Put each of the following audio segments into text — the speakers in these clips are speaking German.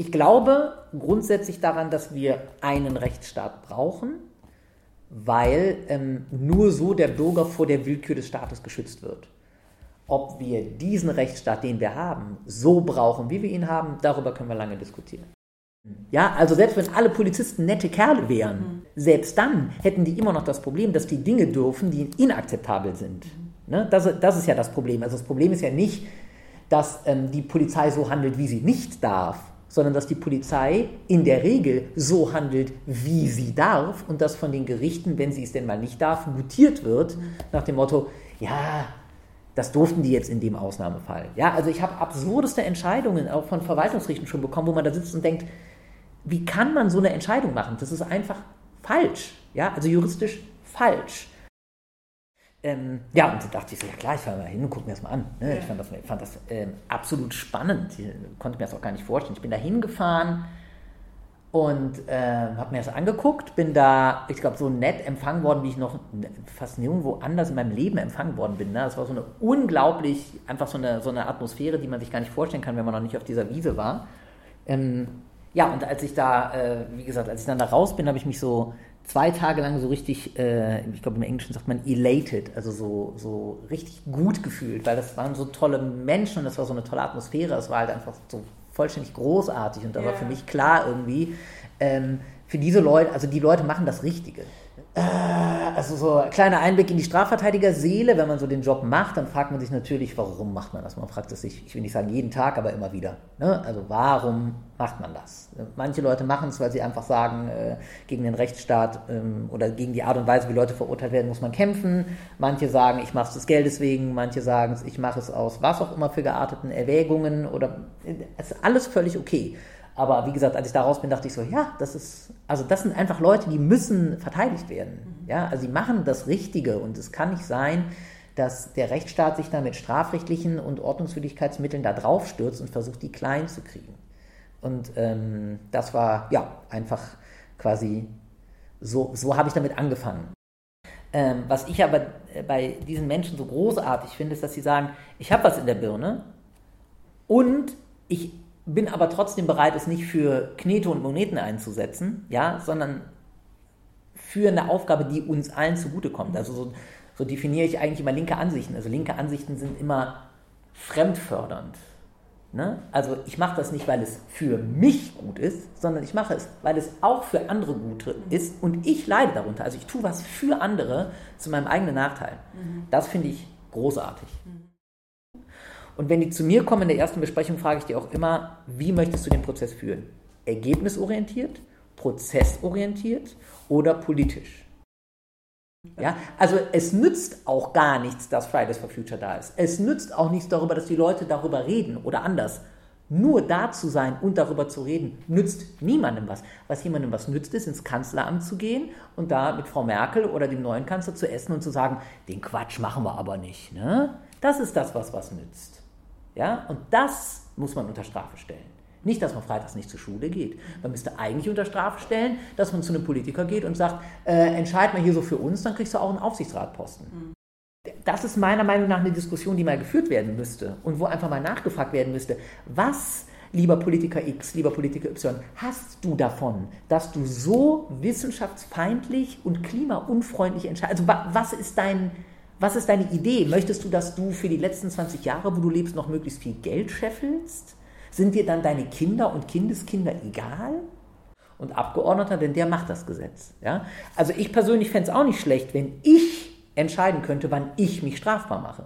Ich glaube grundsätzlich daran, dass wir einen Rechtsstaat brauchen, weil ähm, nur so der Bürger vor der Willkür des Staates geschützt wird. Ob wir diesen Rechtsstaat, den wir haben, so brauchen, wie wir ihn haben, darüber können wir lange diskutieren. Ja, also selbst wenn alle Polizisten nette Kerle wären, mhm. selbst dann hätten die immer noch das Problem, dass die Dinge dürfen, die inakzeptabel sind. Mhm. Ne? Das, das, ist ja das Problem. Also das Problem ist ja nicht, dass ähm, die Polizei so handelt, wie sie nicht darf, sondern dass die Polizei in der Regel so handelt, wie sie darf und dass von den Gerichten, wenn sie es denn mal nicht darf, gutiert wird, nach dem Motto, ja, das durften die jetzt in dem Ausnahmefall. Ja, also ich habe absurdeste Entscheidungen auch von Verwaltungsrichten schon bekommen, wo man da sitzt und denkt, wie kann man so eine Entscheidung machen? Das ist einfach falsch. Ja, also juristisch falsch. Ähm, ja, und da dachte ich so, ja klar, ich fahre mal hin und gucke mir das mal an. Ne? Ja. Ich fand das, fand das ähm, absolut spannend. Ich konnte mir das auch gar nicht vorstellen. Ich bin da hingefahren und äh, habe mir das angeguckt, bin da, ich glaube, so nett empfangen worden, wie ich noch fast nirgendwo anders in meinem Leben empfangen worden bin. Ne? Das war so eine unglaublich, einfach so eine, so eine Atmosphäre, die man sich gar nicht vorstellen kann, wenn man noch nicht auf dieser Wiese war. Ähm, ja, und als ich da, äh, wie gesagt, als ich dann da raus bin, habe ich mich so zwei Tage lang so richtig, äh, ich glaube im Englischen sagt man elated, also so, so richtig gut gefühlt, weil das waren so tolle Menschen und das war so eine tolle Atmosphäre. Es war halt einfach so vollständig großartig und da yeah. war für mich klar irgendwie, ähm, für diese Leute, also die Leute machen das Richtige. Äh, also so ein kleiner Einblick in die Strafverteidigerseele, wenn man so den Job macht, dann fragt man sich natürlich, warum macht man das? Man fragt es sich, ich will nicht sagen jeden Tag, aber immer wieder. Ne? Also warum macht man das? Manche Leute machen es, weil sie einfach sagen, äh, gegen den Rechtsstaat ähm, oder gegen die Art und Weise, wie Leute verurteilt werden, muss man kämpfen. Manche sagen, ich mache es des Geldes wegen. Manche sagen, ich mache es aus was auch immer für gearteten Erwägungen oder äh, es ist alles völlig okay. Aber wie gesagt, als ich da raus bin, dachte ich so, ja, das ist, also das sind einfach Leute, die müssen verteidigt werden. Mhm. Ja, also sie machen das Richtige und es kann nicht sein, dass der Rechtsstaat sich da mit strafrechtlichen und Ordnungswidrigkeitsmitteln da drauf stürzt und versucht, die klein zu kriegen. Und ähm, das war ja einfach quasi so, so habe ich damit angefangen. Ähm, was ich aber bei diesen Menschen so großartig finde, ist, dass sie sagen, ich habe was in der Birne und ich bin aber trotzdem bereit, es nicht für Knete und Moneten einzusetzen, ja, sondern für eine Aufgabe, die uns allen zugutekommt. Also so, so definiere ich eigentlich immer linke Ansichten. Also linke Ansichten sind immer fremdfördernd. Ne? Also ich mache das nicht, weil es für mich gut ist, sondern ich mache es, weil es auch für andere gut ist und ich leide darunter. Also ich tue was für andere zu meinem eigenen Nachteil. Mhm. Das finde ich großartig. Mhm. Und wenn die zu mir kommen in der ersten Besprechung, frage ich die auch immer, wie möchtest du den Prozess führen? Ergebnisorientiert, prozessorientiert oder politisch? Ja, also es nützt auch gar nichts, dass Fridays for Future da ist. Es nützt auch nichts darüber, dass die Leute darüber reden oder anders. Nur da zu sein und darüber zu reden, nützt niemandem was. Was jemandem was nützt, ist ins Kanzleramt zu gehen und da mit Frau Merkel oder dem neuen Kanzler zu essen und zu sagen, den Quatsch machen wir aber nicht. Ne? Das ist das, was was nützt. Ja? Und das muss man unter Strafe stellen. Nicht, dass man freitags nicht zur Schule geht. Man müsste eigentlich unter Strafe stellen, dass man zu einem Politiker geht und sagt, äh, entscheid mal hier so für uns, dann kriegst du auch einen Aufsichtsratposten. Mhm. Das ist meiner Meinung nach eine Diskussion, die mal geführt werden müsste und wo einfach mal nachgefragt werden müsste, was, lieber Politiker X, lieber Politiker Y, hast du davon, dass du so wissenschaftsfeindlich und klimaunfreundlich entscheidest? Also was ist dein, was ist deine Idee? Möchtest du, dass du für die letzten 20 Jahre, wo du lebst, noch möglichst viel Geld scheffelst? Sind dir dann deine Kinder und Kindeskinder egal? Und Abgeordneter, denn der macht das Gesetz. Ja? Also ich persönlich fände es auch nicht schlecht, wenn ich entscheiden könnte, wann ich mich strafbar mache.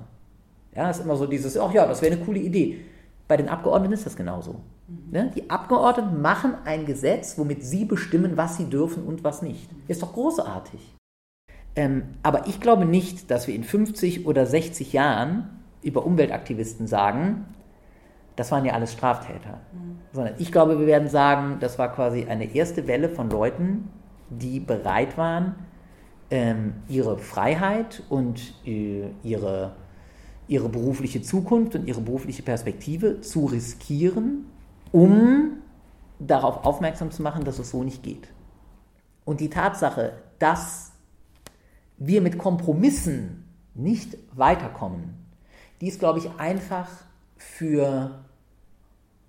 Ja, ist immer so dieses, ach ja, das wäre eine coole Idee. Bei den Abgeordneten ist das genauso. Mhm. Die Abgeordneten machen ein Gesetz, womit sie bestimmen, was sie dürfen und was nicht. Ist doch großartig. Ähm, aber ich glaube nicht, dass wir in 50 oder 60 Jahren über Umweltaktivisten sagen, das waren ja alles Straftäter. Mhm. Sondern ich glaube, wir werden sagen, das war quasi eine erste Welle von Leuten, die bereit waren, ähm, ihre Freiheit und äh, ihre, ihre berufliche Zukunft und ihre berufliche Perspektive zu riskieren, um darauf aufmerksam zu machen, dass es so nicht geht. Und die Tatsache, dass wir mit Kompromissen nicht weiterkommen, die ist, glaube ich, einfach für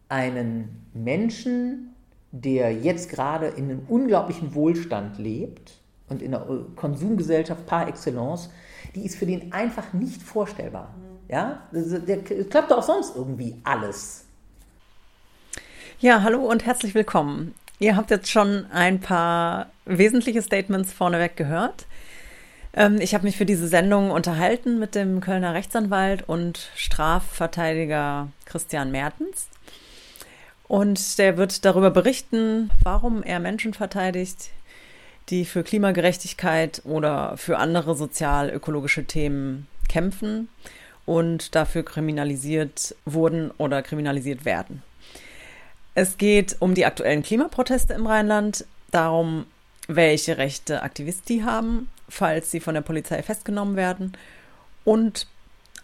einen Menschen, der jetzt gerade in einem unglaublichen Wohlstand lebt und in einer Konsumgesellschaft par excellence, die ist für den einfach nicht vorstellbar. Ja, der klappt auch sonst irgendwie alles. Ja, hallo und herzlich willkommen. Ihr habt jetzt schon ein paar wesentliche Statements vorneweg gehört. Ähm, ich habe mich für diese Sendung unterhalten mit dem Kölner Rechtsanwalt und Strafverteidiger Christian Mertens. Und der wird darüber berichten, warum er Menschen verteidigt, die für Klimagerechtigkeit oder für andere sozial-ökologische Themen kämpfen und dafür kriminalisiert wurden oder kriminalisiert werden. Es geht um die aktuellen Klimaproteste im Rheinland, darum, welche Rechte Aktivisten haben, falls sie von der Polizei festgenommen werden und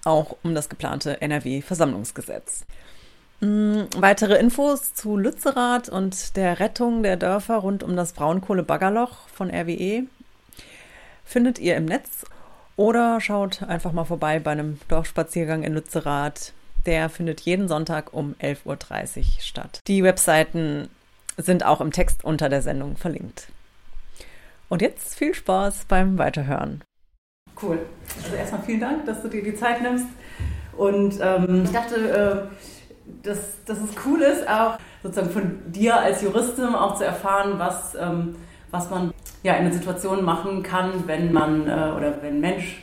auch um das geplante NRW-Versammlungsgesetz. Mm, weitere Infos zu Lützerath und der Rettung der Dörfer rund um das Braunkohle-Baggerloch von RWE findet ihr im Netz oder schaut einfach mal vorbei bei einem Dorfspaziergang in Lützerath. Der findet jeden Sonntag um 11.30 Uhr statt. Die Webseiten sind auch im Text unter der Sendung verlinkt. Und jetzt viel Spaß beim Weiterhören. Cool. Also erstmal vielen Dank, dass du dir die Zeit nimmst. Und ähm, ich dachte, äh, dass, dass es cool ist, auch sozusagen von dir als Juristin auch zu erfahren, was, ähm, was man ja in den Situationen machen kann, wenn man äh, oder wenn ein Mensch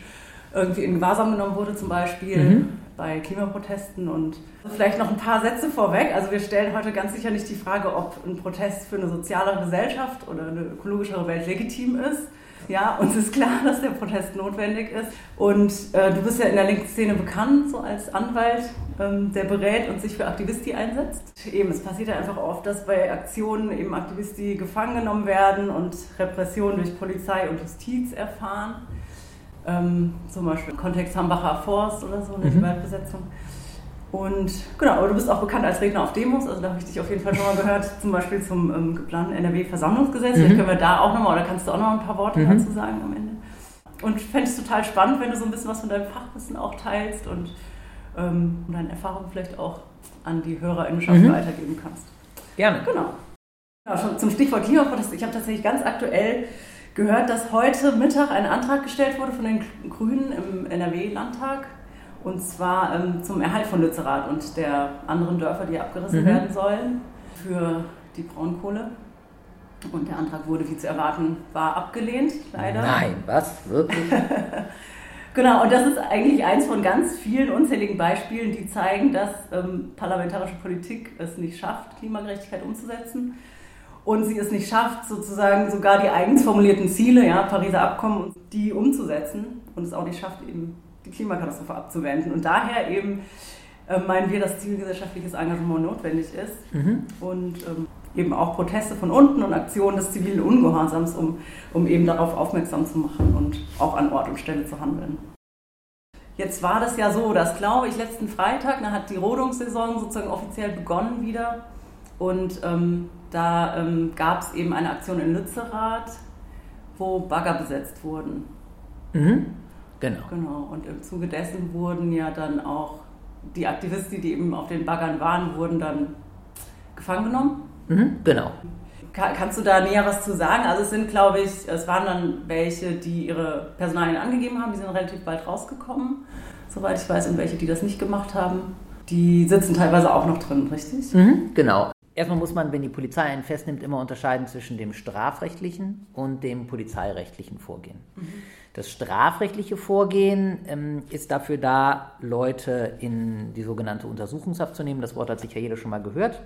irgendwie in Gewahrsam genommen wurde, zum Beispiel mhm. Bei Klimaprotesten. Und vielleicht noch ein paar Sätze vorweg. Also wir stellen heute ganz sicher nicht die Frage, ob ein Protest für eine sozialere Gesellschaft oder eine ökologischere Welt legitim ist. Ja, uns ist klar, dass der Protest notwendig ist. Und äh, du bist ja in der linken Szene bekannt, so als Anwalt, ähm, der berät und sich für Aktivisti einsetzt. Eben, es passiert ja einfach oft, dass bei Aktionen eben Aktivisti gefangen genommen werden und Repression durch Polizei und Justiz erfahren. Ähm, zum Beispiel im Kontext Hambacher Forst oder so, eine mhm. Waldbesetzung. Und genau, aber du bist auch bekannt als Redner auf Demos, also da habe ich dich auf jeden Fall schon mal gehört, zum Beispiel zum ähm, geplanten NRW-Versammlungsgesetz. Mhm. Vielleicht können wir da auch nochmal, oder kannst du auch noch ein paar Worte mhm. dazu sagen am Ende. Und fände es total spannend, wenn du so ein bisschen was von deinem Fachwissen auch teilst und ähm, deine Erfahrungen vielleicht auch an die HörerInnenschaft mhm. weitergeben kannst. Gerne. Genau. Ja, schon zum Stichwort Klimaprotest. Ich habe tatsächlich ganz aktuell gehört, dass heute Mittag ein Antrag gestellt wurde von den Grünen im NRW-Landtag und zwar ähm, zum Erhalt von Lützerath und der anderen Dörfer, die abgerissen mhm. werden sollen für die Braunkohle. Und der Antrag wurde, wie zu erwarten war, abgelehnt, leider. Nein, was? Wirklich? genau, und das ist eigentlich eins von ganz vielen unzähligen Beispielen, die zeigen, dass ähm, parlamentarische Politik es nicht schafft, Klimagerechtigkeit umzusetzen und sie es nicht schafft, sozusagen sogar die eigens formulierten Ziele, ja, Pariser Abkommen, die umzusetzen und es auch nicht schafft, eben die Klimakatastrophe abzuwenden. Und daher eben äh, meinen wir, dass zivilgesellschaftliches Engagement notwendig ist mhm. und ähm, eben auch Proteste von unten und Aktionen des zivilen Ungehorsams, um, um eben darauf aufmerksam zu machen und auch an Ort und Stelle zu handeln. Jetzt war das ja so, dass, glaube ich, letzten Freitag, da hat die Rodungssaison sozusagen offiziell begonnen wieder. Und ähm, da ähm, gab es eben eine Aktion in Lützerath, wo Bagger besetzt wurden. Mhm. Genau. Genau. Und im Zuge dessen wurden ja dann auch die Aktivisten, die eben auf den Baggern waren, wurden dann gefangen genommen. Mhm. Genau. Kann, kannst du da näher was zu sagen? Also es sind, glaube ich, es waren dann welche, die ihre Personalien angegeben haben, die sind relativ bald rausgekommen, soweit ich weiß, und welche, die das nicht gemacht haben. Die sitzen teilweise auch noch drin, richtig? Mhm. Genau. Erstmal muss man, wenn die Polizei einen festnimmt, immer unterscheiden zwischen dem strafrechtlichen und dem polizeirechtlichen Vorgehen. Mhm. Das strafrechtliche Vorgehen ähm, ist dafür da, Leute in die sogenannte Untersuchungshaft zu nehmen. Das Wort hat sicher jeder schon mal gehört.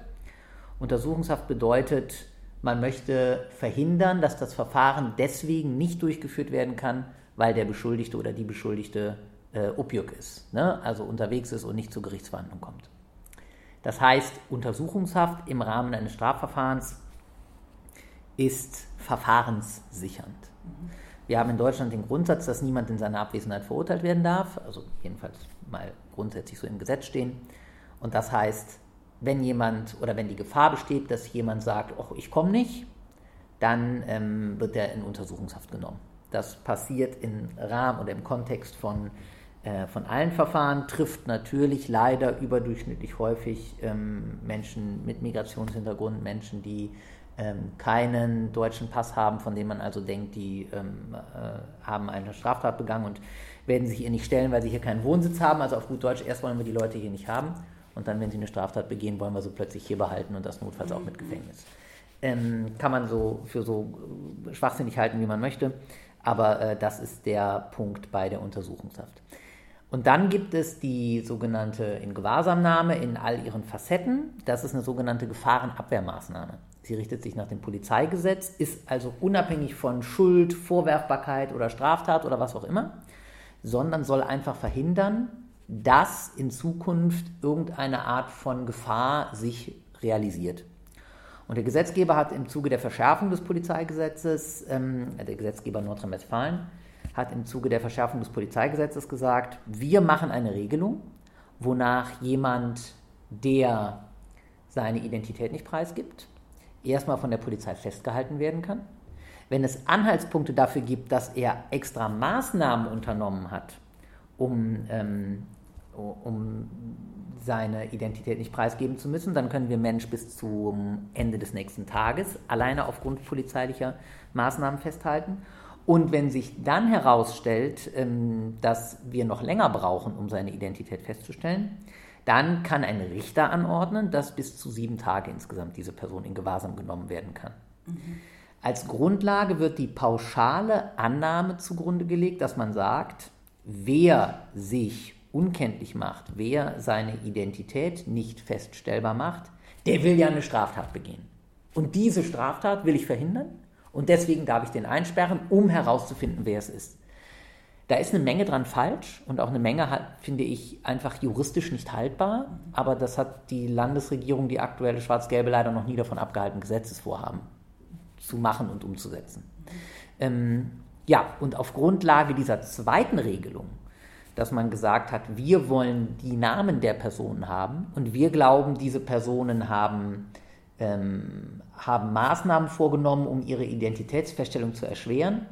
Untersuchungshaft bedeutet, man möchte verhindern, dass das Verfahren deswegen nicht durchgeführt werden kann, weil der Beschuldigte oder die Beschuldigte äh, Opjuk ist, ne? also unterwegs ist und nicht zur Gerichtsverhandlung kommt. Das heißt, Untersuchungshaft im Rahmen eines Strafverfahrens ist verfahrenssichernd. Wir haben in Deutschland den Grundsatz, dass niemand in seiner Abwesenheit verurteilt werden darf, also jedenfalls mal grundsätzlich so im Gesetz stehen. Und das heißt, wenn jemand oder wenn die Gefahr besteht, dass jemand sagt, oh, ich komme nicht, dann ähm, wird er in Untersuchungshaft genommen. Das passiert im Rahmen oder im Kontext von von allen Verfahren, trifft natürlich leider überdurchschnittlich häufig ähm, Menschen mit Migrationshintergrund, Menschen, die ähm, keinen deutschen Pass haben, von denen man also denkt, die ähm, äh, haben eine Straftat begangen und werden sich ihr nicht stellen, weil sie hier keinen Wohnsitz haben. Also auf gut Deutsch, erst wollen wir die Leute hier nicht haben und dann, wenn sie eine Straftat begehen, wollen wir sie plötzlich hier behalten und das notfalls auch mit Gefängnis. Ähm, kann man so für so äh, schwachsinnig halten, wie man möchte, aber äh, das ist der Punkt bei der Untersuchungshaft. Und dann gibt es die sogenannte Ingewahrsamnahme in all ihren Facetten. Das ist eine sogenannte Gefahrenabwehrmaßnahme. Sie richtet sich nach dem Polizeigesetz, ist also unabhängig von Schuld, Vorwerfbarkeit oder Straftat oder was auch immer, sondern soll einfach verhindern, dass in Zukunft irgendeine Art von Gefahr sich realisiert. Und der Gesetzgeber hat im Zuge der Verschärfung des Polizeigesetzes, ähm, der Gesetzgeber Nordrhein-Westfalen, hat im Zuge der Verschärfung des Polizeigesetzes gesagt, wir machen eine Regelung, wonach jemand, der seine Identität nicht preisgibt, erstmal von der Polizei festgehalten werden kann. Wenn es Anhaltspunkte dafür gibt, dass er extra Maßnahmen unternommen hat, um, ähm, um seine Identität nicht preisgeben zu müssen, dann können wir Mensch bis zum Ende des nächsten Tages alleine aufgrund polizeilicher Maßnahmen festhalten. Und wenn sich dann herausstellt, ähm, dass wir noch länger brauchen, um seine Identität festzustellen, dann kann ein Richter anordnen, dass bis zu sieben Tage insgesamt diese Person in Gewahrsam genommen werden kann. Mhm. Als Grundlage wird die pauschale Annahme zugrunde gelegt, dass man sagt, wer sich unkenntlich macht, wer seine Identität nicht feststellbar macht, der will ja eine Straftat begehen. Und diese Straftat will ich verhindern und deswegen darf ich den einsperren, um herauszufinden, wer es ist. Da ist eine Menge dran falsch und auch eine Menge, finde ich, einfach juristisch nicht haltbar. Aber das hat die Landesregierung, die aktuelle Schwarz-Gelbe, leider noch nie davon abgehalten, Gesetzesvorhaben zu machen und umzusetzen. Ähm, ja, und auf Grundlage dieser zweiten Regelung, dass man gesagt hat, wir wollen die Namen der Personen haben und wir glauben, diese Personen haben, ähm, haben Maßnahmen vorgenommen, um ihre Identitätsfeststellung zu erschweren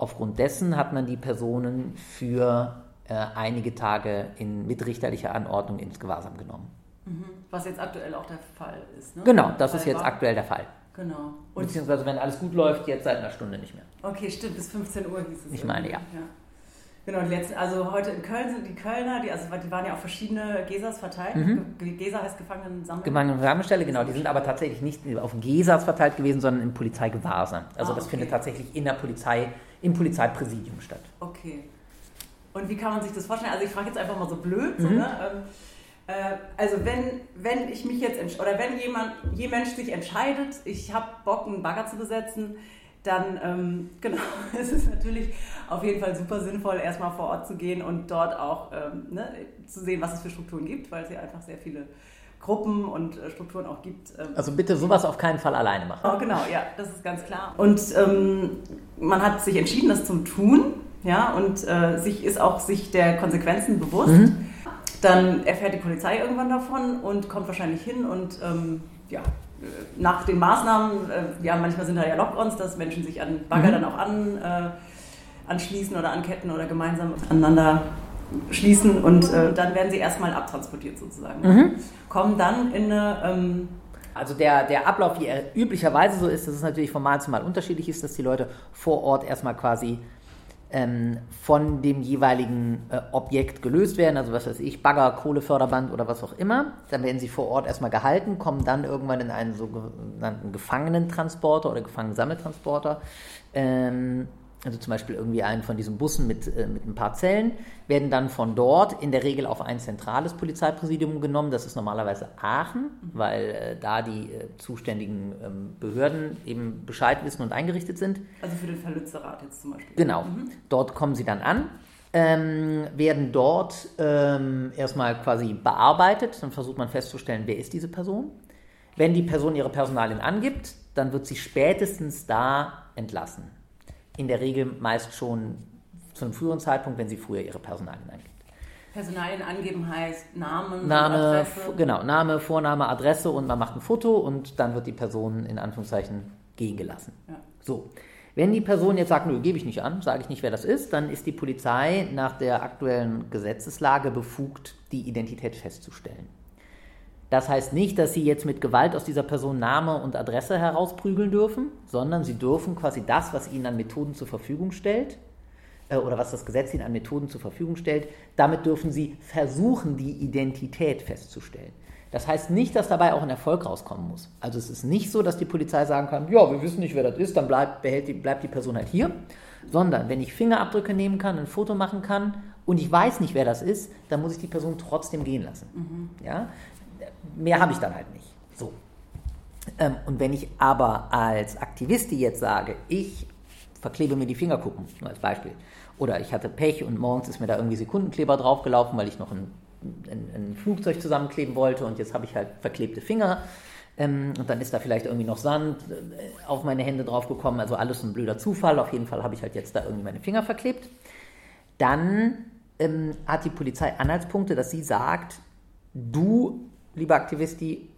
Aufgrund dessen hat man die Personen für äh, einige Tage in mitrichterlicher Anordnung ins Gewahrsam genommen. Mhm. Was jetzt aktuell auch der Fall ist. Ne? Genau, das ist jetzt war. aktuell der Fall. Genau. Und Beziehungsweise, wenn alles gut läuft, jetzt seit einer Stunde nicht mehr. Okay, stimmt, bis 15 Uhr hieß es. Ich meine, ja. ja. Genau, die letzten, also heute in Köln sind die Kölner, die, also die waren ja auf verschiedene Gesas verteilt. Mhm. Gesa heißt Gefangenensammlung. Gefangenensammelstelle, genau. Die sind aber tatsächlich nicht auf Gesas verteilt gewesen, sondern im Polizeigewahrsam. Also ah, das okay. findet tatsächlich in der Polizei, im Polizeipräsidium statt. Okay. Und wie kann man sich das vorstellen? Also ich frage jetzt einfach mal so blöd. Mhm. So, ne? Ähm, äh, also wenn, wenn ich mich jetzt, oder wenn jemand, je Mensch sich entscheidet, ich habe Bock, einen Bagger zu besetzen, dann ähm, genau, es ist natürlich auf jeden Fall super sinnvoll, erstmal vor Ort zu gehen und dort auch ähm, ne, zu sehen, was es für Strukturen gibt, weil es ja einfach sehr viele Gruppen und äh, Strukturen auch gibt. Ähm. Also bitte sowas auf keinen Fall alleine machen. Oh, genau, ja, das ist ganz klar. Und ähm, man hat sich entschieden, das zu tun, ja, und äh, sich ist auch sich der Konsequenzen bewusst. Mhm. Dann erfährt die Polizei irgendwann davon und kommt wahrscheinlich hin und ähm, ja, nach den Maßnahmen, äh, ja, manchmal sind da ja Lock-ons, dass Menschen sich an Bagger mhm. dann auch an, äh, anschließen oder anketten oder gemeinsam aneinander schließen und äh, dann werden sie erstmal abtransportiert sozusagen. Mhm. Kommen dann in eine. Ähm, also der, der Ablauf, wie er üblicherweise so ist, dass es natürlich von Mal zu Mal unterschiedlich ist, dass die Leute vor Ort erstmal quasi ähm, von dem jeweiligen äh, Objekt gelöst werden, also was weiß ich, Bagger, Kohleförderband oder was auch immer. Dann werden sie vor Ort erstmal gehalten, kommen dann irgendwann in einen sogenannten Gefangenentransporter oder Gefangenensammeltransporter. Ähm, also zum Beispiel irgendwie einen von diesen Bussen mit, äh, mit ein paar Zellen, werden dann von dort in der Regel auf ein zentrales Polizeipräsidium genommen. Das ist normalerweise Aachen, weil äh, da die äh, zuständigen ähm, Behörden eben Bescheid wissen und eingerichtet sind. Also für den Verlützerrat jetzt zum Beispiel. Genau. Mhm. Dort kommen sie dann an, ähm, werden dort ähm, erstmal quasi bearbeitet. Dann versucht man festzustellen, wer ist diese Person. Wenn die Person ihre Personalien angibt, dann wird sie spätestens da entlassen in der Regel meist schon zu einem früheren Zeitpunkt, wenn sie früher ihre Personalien angibt. Personalien angeben heißt Namen, Name, Adresse. Genau, Name, Vorname, Adresse und man macht ein Foto und dann wird die Person in Anführungszeichen gehen gelassen. Ja. So. Wenn die Person jetzt sagt, nö, gebe ich nicht an, sage ich nicht, wer das ist, dann ist die Polizei nach der aktuellen Gesetzeslage befugt, die Identität festzustellen. Das heißt nicht, dass sie jetzt mit Gewalt aus dieser Person Name und Adresse herausprügeln dürfen, sondern sie dürfen quasi das, was ihnen an Methoden zur Verfügung stellt, äh, oder was das Gesetz ihnen an Methoden zur Verfügung stellt, damit dürfen sie versuchen, die Identität festzustellen. Das heißt nicht, dass dabei auch ein Erfolg rauskommen muss. Also es ist nicht so, dass die Polizei sagen kann, ja, wir wissen nicht, wer das ist, dann bleibt, behält die, bleibt die Person halt hier, sondern wenn ich Fingerabdrücke nehmen kann, ein Foto machen kann und ich weiß nicht, wer das ist, dann muss ich die Person trotzdem gehen lassen. Mhm. Ja? Mehr habe ich dann halt nicht. So. Ähm, und wenn ich aber als Aktivist jetzt sage, ich verklebe mir die Fingerkuppen, nur als Beispiel, oder ich hatte Pech und morgens ist mir da irgendwie Sekundenkleber draufgelaufen, weil ich noch ein, ein, ein Flugzeug zusammenkleben wollte und jetzt habe ich halt verklebte Finger. Ähm, und dann ist da vielleicht irgendwie noch Sand äh, auf meine Hände draufgekommen. Also alles ein blöder Zufall. Auf jeden Fall habe ich halt jetzt da irgendwie meine Finger verklebt. Dann ähm, hat die Polizei Anhaltspunkte, dass sie sagt, du, lieber Aktivisti,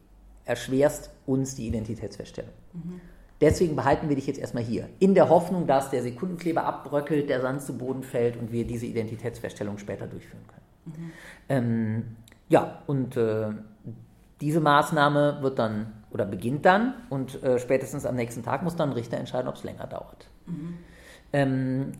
erschwerst uns die Identitätsfeststellung. Mhm. Deswegen behalten wir dich jetzt erstmal hier. In der Hoffnung, dass der Sekundenkleber abbröckelt, der Sand zu Boden fällt und wir diese Identitätsfeststellung später durchführen können. Mhm. Ähm, ja, und äh, diese Maßnahme wird dann oder beginnt dann und äh, spätestens am nächsten Tag muss dann ein Richter entscheiden, ob es länger dauert. Mhm. Ähm,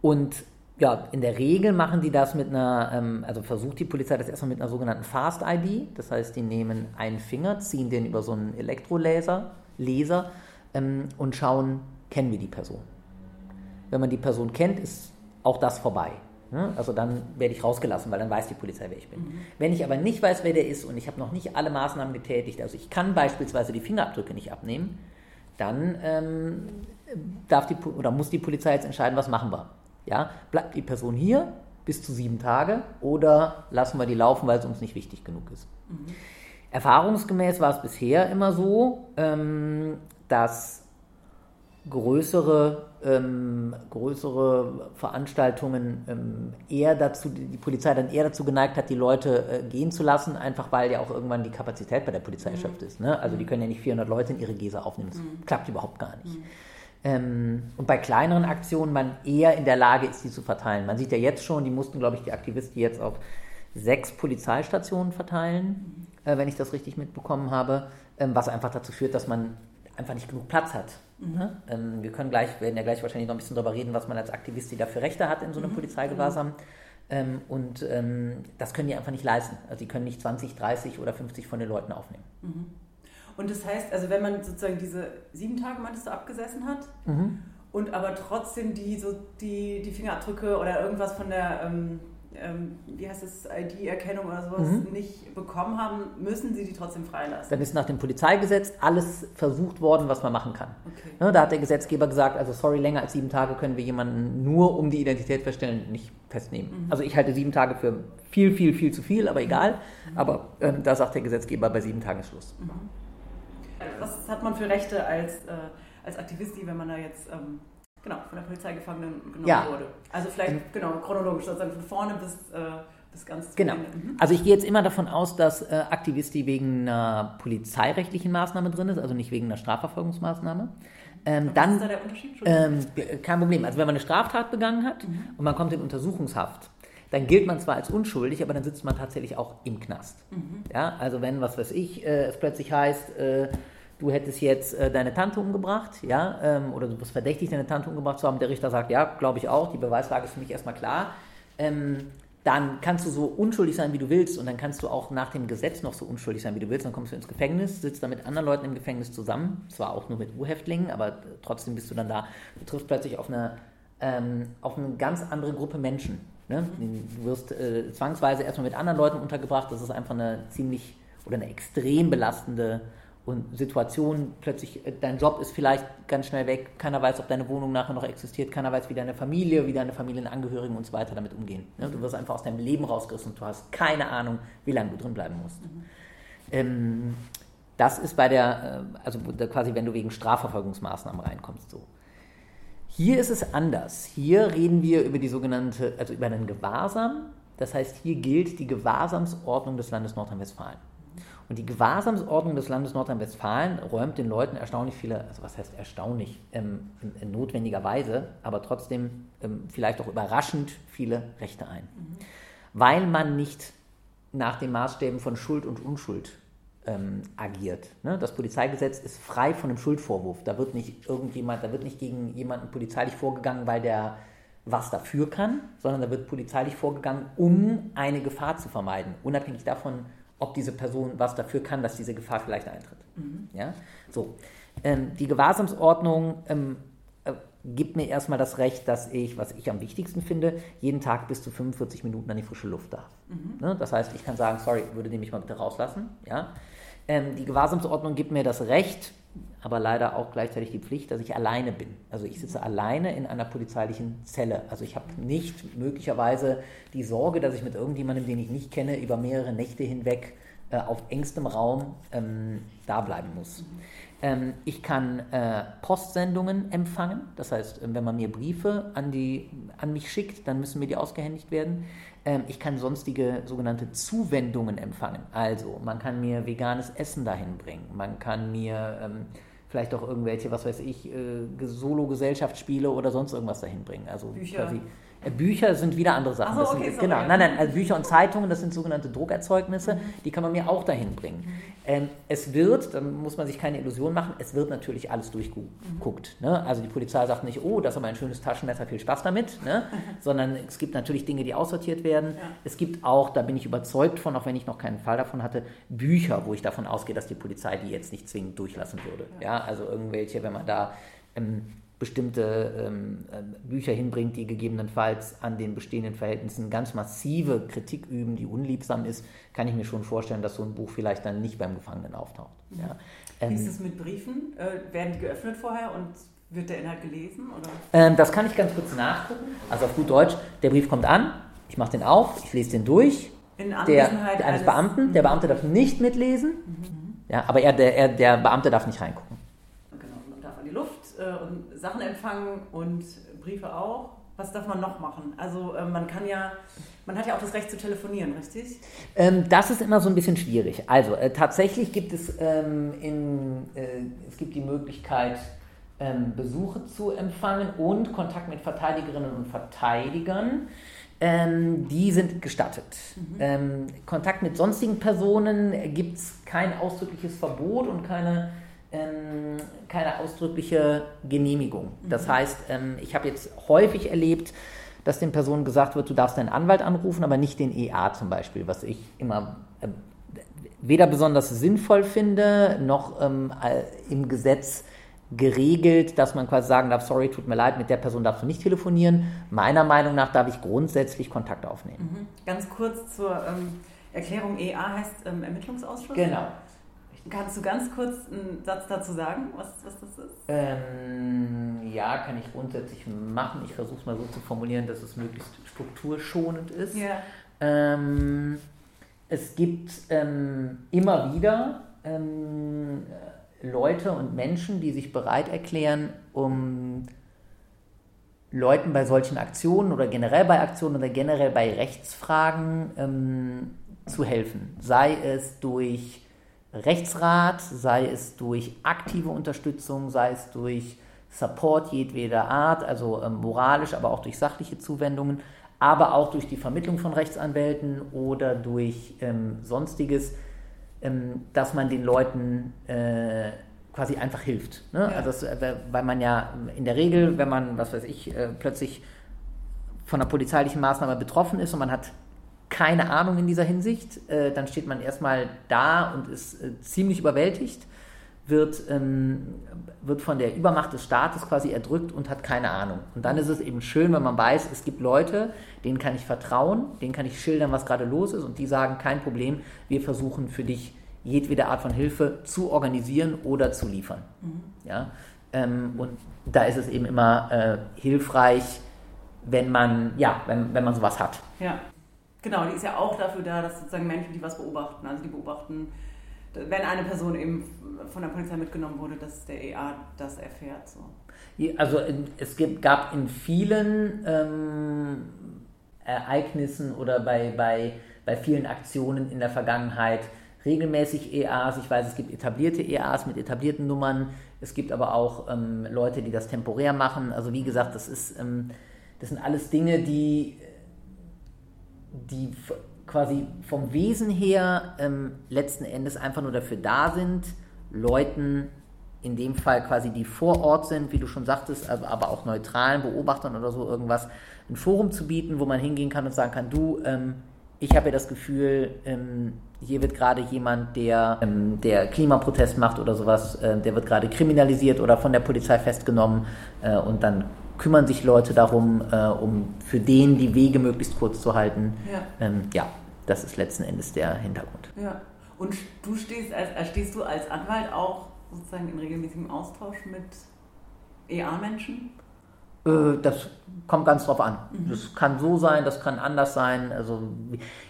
und ja, in der Regel machen die das mit einer, ähm, also versucht die Polizei das erstmal mit einer sogenannten Fast ID. Das heißt, die nehmen einen Finger, ziehen den über so einen Elektrolaser Leser ähm, und schauen, kennen wir die Person. Wenn man die Person kennt, ist auch das vorbei. Ne? Also dann werde ich rausgelassen, weil dann weiß die Polizei, wer ich bin. Mhm. Wenn ich aber nicht weiß, wer der ist und ich habe noch nicht alle Maßnahmen getätigt, also ich kann beispielsweise die Fingerabdrücke nicht abnehmen, dann ähm, darf die oder muss die Polizei jetzt entscheiden, was machen wir. Ja? Bleibt die Person hier bis zu sieben Tage oder lassen wir die laufen, weil es uns nicht wichtig genug ist. Mhm. Erfahrungsgemäß war es bisher immer so, ähm, dass größere, ähm, größere Veranstaltungen ähm, eher dazu, die Polizei dann eher dazu geneigt hat, die Leute äh, gehen zu lassen, einfach weil ja auch irgendwann die Kapazität bei der Polizei mhm. erschöpft ist. Ne? Also die mhm. können ja nicht 400 Leute in ihre Gese aufnehmen, das mhm. klappt überhaupt gar nicht. Ähm, und bei kleineren Aktionen man eher in der Lage ist, die zu verteilen. Man sieht ja jetzt schon, die mussten, glaube ich, die Aktivisten jetzt auf sechs Polizeistationen verteilen. Äh, wenn ich das richtig mitbekommen habe, ähm, was einfach dazu führt, dass man einfach nicht genug Platz hat. Mhm. Ne? Ähm, wir können gleich, werden ja gleich wahrscheinlich noch ein bisschen darüber reden, was man als Aktivist da für Rechte hat in so einem mhm. Polizeigewahrsam. Ähm, und ähm, das können die einfach nicht leisten. Also die können nicht 20, 30 oder 50 von den Leuten aufnehmen. Mhm. Und das heißt, also wenn man sozusagen diese sieben Tage, meintest du, abgesessen hat mhm. und aber trotzdem die, so die, die Fingerabdrücke oder irgendwas von der ähm, ähm, wie heißt es, ID-Erkennung oder sowas mhm. nicht bekommen haben, müssen sie die trotzdem freilassen. Dann ist nach dem Polizeigesetz alles versucht worden, was man machen kann. Okay. Ne, da hat der Gesetzgeber gesagt, also sorry, länger als sieben Tage können wir jemanden nur um die Identität feststellen nicht festnehmen. Mhm. Also ich halte sieben Tage für viel, viel, viel zu viel, aber egal. Mhm. Aber ähm, da sagt der Gesetzgeber, bei sieben Tagen ist Schluss. Mhm. Was hat man für Rechte als, äh, als Aktivisti, wenn man da jetzt... Ähm genau, von der Polizei gefangen genommen ja. wurde. Also vielleicht, genau, chronologisch, sozusagen von vorne bis, äh, bis ganz Genau. Mhm. Also ich gehe jetzt immer davon aus, dass äh, Aktivisti wegen einer polizeirechtlichen Maßnahme drin ist, also nicht wegen einer Strafverfolgungsmaßnahme. Ähm, dann, ist da der Unterschied? Ähm, kein Problem. Also wenn man eine Straftat begangen hat mhm. und man kommt in Untersuchungshaft, dann gilt man zwar als unschuldig, aber dann sitzt man tatsächlich auch im Knast. Mhm. Ja, also wenn, was weiß ich, äh, es plötzlich heißt, äh, du hättest jetzt äh, deine Tante umgebracht, ja, ähm, oder du bist verdächtig, deine Tante umgebracht zu haben. Der Richter sagt, ja, glaube ich auch, die Beweislage ist für mich erstmal klar. Ähm, dann kannst du so unschuldig sein, wie du willst, und dann kannst du auch nach dem Gesetz noch so unschuldig sein, wie du willst. Dann kommst du ins Gefängnis, sitzt da mit anderen Leuten im Gefängnis zusammen, zwar auch nur mit U-Häftlingen, aber trotzdem bist du dann da. Du triffst plötzlich auf eine, ähm, auf eine ganz andere Gruppe Menschen. Ne? Du wirst äh, zwangsweise erstmal mit anderen Leuten untergebracht. Das ist einfach eine ziemlich oder eine extrem belastende und Situationen, plötzlich, äh, dein Job ist vielleicht ganz schnell weg, keiner weiß, ob deine Wohnung nachher noch existiert, keiner weiß, wie deine Familie, wie deine Familienangehörigen und so weiter damit umgehen. Ne? Du wirst einfach aus deinem Leben rausgerissen und du hast keine Ahnung, wie lange du drin bleiben musst. Mhm. Ähm, das ist bei der, äh, also quasi, wenn du wegen Strafverfolgungsmaßnahmen reinkommst, so. Hier ist es anders. Hier reden wir über die sogenannte, also über einen Gewahrsam. Das heißt, hier gilt die Gewahrsamsordnung des Landes Nordrhein-Westfalen. Und die Gewahrsamsordnung des Landes Nordrhein-Westfalen räumt den Leuten erstaunlich viele, also was heißt erstaunlich, ähm, notwendigerweise, aber trotzdem ähm, vielleicht auch überraschend viele Rechte ein. Mhm. Weil man nicht nach den Maßstäben von Schuld und Unschuld ähm, agiert. Ne? Das Polizeigesetz ist frei von einem Schuldvorwurf. Da wird nicht irgendjemand, da wird nicht gegen jemanden polizeilich vorgegangen, weil der was dafür kann, sondern da wird polizeilich vorgegangen, um eine Gefahr zu vermeiden, unabhängig davon, ob diese Person was dafür kann, dass diese Gefahr vielleicht eintritt. Mhm. Ja? So. Ähm, die Gewahrsamsordnung ähm, äh, gibt mir erstmal das Recht, dass ich, was ich am wichtigsten finde, jeden Tag bis zu 45 Minuten an die frische Luft darf. Mhm. Ne? Das heißt, ich kann sagen, sorry, würde den mich mal bitte rauslassen. Ja? Ähm, die Gewahrsamsordnung gibt mir das Recht, aber leider auch gleichzeitig die Pflicht, dass ich alleine bin. Also ich sitze alleine in einer polizeilichen Zelle. Also ich habe nicht möglicherweise die Sorge, dass ich mit irgendjemandem, den ich nicht kenne, über mehrere Nächte hinweg äh, auf engstem Raum ähm, da bleiben muss. Ähm, ich kann äh, Postsendungen empfangen. Das heißt, wenn man mir Briefe an, die, an mich schickt, dann müssen mir die ausgehändigt werden. Ähm, ich kann sonstige sogenannte Zuwendungen empfangen. Also man kann mir veganes Essen dahin bringen. Man kann mir ähm, vielleicht auch irgendwelche, was weiß ich, äh, Solo-Gesellschaftsspiele oder sonst irgendwas dahin bringen. Also Bücher. quasi Bücher sind wieder andere Sachen. So, okay, sind, genau, nein, nein, also Bücher und Zeitungen, das sind sogenannte Druckerzeugnisse, mhm. die kann man mir auch dahin bringen. Ähm, es wird, da muss man sich keine Illusion machen, es wird natürlich alles durchgeguckt. Mhm. Ne? Also die Polizei sagt nicht, oh, das ist aber ein schönes Taschenmesser, viel Spaß damit, ne? sondern es gibt natürlich Dinge, die aussortiert werden. Ja. Es gibt auch, da bin ich überzeugt von, auch wenn ich noch keinen Fall davon hatte, Bücher, wo ich davon ausgehe, dass die Polizei die jetzt nicht zwingend durchlassen würde. Ja, ja also irgendwelche, wenn man da ähm, bestimmte ähm, äh, Bücher hinbringt, die gegebenenfalls an den bestehenden Verhältnissen ganz massive Kritik üben, die unliebsam ist, kann ich mir schon vorstellen, dass so ein Buch vielleicht dann nicht beim Gefangenen auftaucht. Mhm. Ja. Ähm, Wie ist es mit Briefen? Äh, werden die geöffnet vorher und wird der Inhalt gelesen? Ähm, das kann ich ganz kurz nachgucken. Also auf gut Deutsch, der Brief kommt an, ich mache den auf, ich lese den durch. In Anwesenheit der, eines Beamten. Der Beamte darf nicht mitlesen, mhm. ja, aber er, der, er, der Beamte darf nicht reingucken äh, und Sachen empfangen und Briefe auch. Was darf man noch machen? Also äh, man kann ja, man hat ja auch das Recht zu telefonieren, richtig? Ähm, das ist immer so ein bisschen schwierig. Also äh, tatsächlich gibt es ähm, in, äh, es gibt die Möglichkeit, ähm, Besuche zu empfangen und Kontakt mit Verteidigerinnen und Verteidigern. Ähm, die sind gestattet. Mhm. Ähm, Kontakt mit sonstigen Personen gibt es kein ausdrückliches Verbot und keine ähm, keine ausdrückliche Genehmigung. Das mhm. heißt, ähm, ich habe jetzt häufig erlebt, dass den Personen gesagt wird, du darfst deinen Anwalt anrufen, aber nicht den EA zum Beispiel, was ich immer äh, weder besonders sinnvoll finde, noch ähm, äh, im Gesetz geregelt, dass man quasi sagen darf, sorry, tut mir leid, mit der Person darfst du nicht telefonieren. Meiner Meinung nach darf ich grundsätzlich Kontakt aufnehmen. Mhm. Ganz kurz zur ähm, Erklärung, EA heißt ähm, Ermittlungsausschuss? Genau. Kannst du ganz kurz einen Satz dazu sagen, was, was das ist? Ähm, ja, kann ich grundsätzlich machen. Ich versuche es mal so zu formulieren, dass es möglichst strukturschonend ist. Ja. Ähm, es gibt ähm, immer wieder ähm, Leute und Menschen, die sich bereit erklären, um Leuten bei solchen Aktionen oder generell bei Aktionen oder generell bei Rechtsfragen ähm, zu helfen. Sei es durch Rechtsrat, sei es durch aktive Unterstützung, sei es durch Support jedweder Art, also ähm, moralisch, aber auch durch sachliche Zuwendungen, aber auch durch die Vermittlung von Rechtsanwälten oder durch ähm, sonstiges, ähm, dass man den Leuten äh, quasi einfach hilft. Ne? Ja. Also das, äh, weil man ja in der Regel, wenn man, was weiß ich, äh, plötzlich von einer polizeilichen Maßnahme betroffen ist und man hat keine Ahnung in dieser Hinsicht. Äh, dann steht man erstmal da und ist äh, ziemlich überwältigt, wird, ähm, wird von der Übermacht des Staates quasi erdrückt und hat keine Ahnung. Und dann ist es eben schön, wenn man weiß, es gibt Leute, denen kann ich vertrauen, denen kann ich schildern, was gerade los ist und die sagen, kein Problem, wir versuchen für dich jedwede Art von Hilfe zu organisieren oder zu liefern. Mhm. Ja? Ähm, und da ist es eben immer äh, hilfreich, wenn man, ja, wenn, wenn man sowas hat. Ja. Genau, die ist ja auch dafür da, dass sozusagen Menschen, die was beobachten, also die beobachten, wenn eine Person eben von der Polizei mitgenommen wurde, dass der EA das erfährt. So. Also es gab in vielen ähm, Ereignissen oder bei, bei, bei vielen Aktionen in der Vergangenheit regelmäßig EAs. Ich weiß, es gibt etablierte EAs mit etablierten Nummern. Es gibt aber auch ähm, Leute, die das temporär machen. Also wie gesagt, das ist, ähm, das sind alles Dinge, die, die quasi vom Wesen her ähm, letzten Endes einfach nur dafür da sind, Leuten in dem Fall quasi die vor Ort sind, wie du schon sagtest, aber auch neutralen Beobachtern oder so irgendwas, ein Forum zu bieten, wo man hingehen kann und sagen kann, du, ähm, ich habe ja das Gefühl, ähm, hier wird gerade jemand, der, ähm, der Klimaprotest macht oder sowas, äh, der wird gerade kriminalisiert oder von der Polizei festgenommen äh, und dann kümmern sich Leute darum, äh, um für den die Wege möglichst kurz zu halten. Ja. Ähm, ja, das ist letzten Endes der Hintergrund. Ja. Und du stehst als, äh, stehst du als Anwalt auch sozusagen in regelmäßigem Austausch mit EA-Menschen? Äh, das kommt ganz drauf an. Mhm. Das kann so sein, das kann anders sein. Also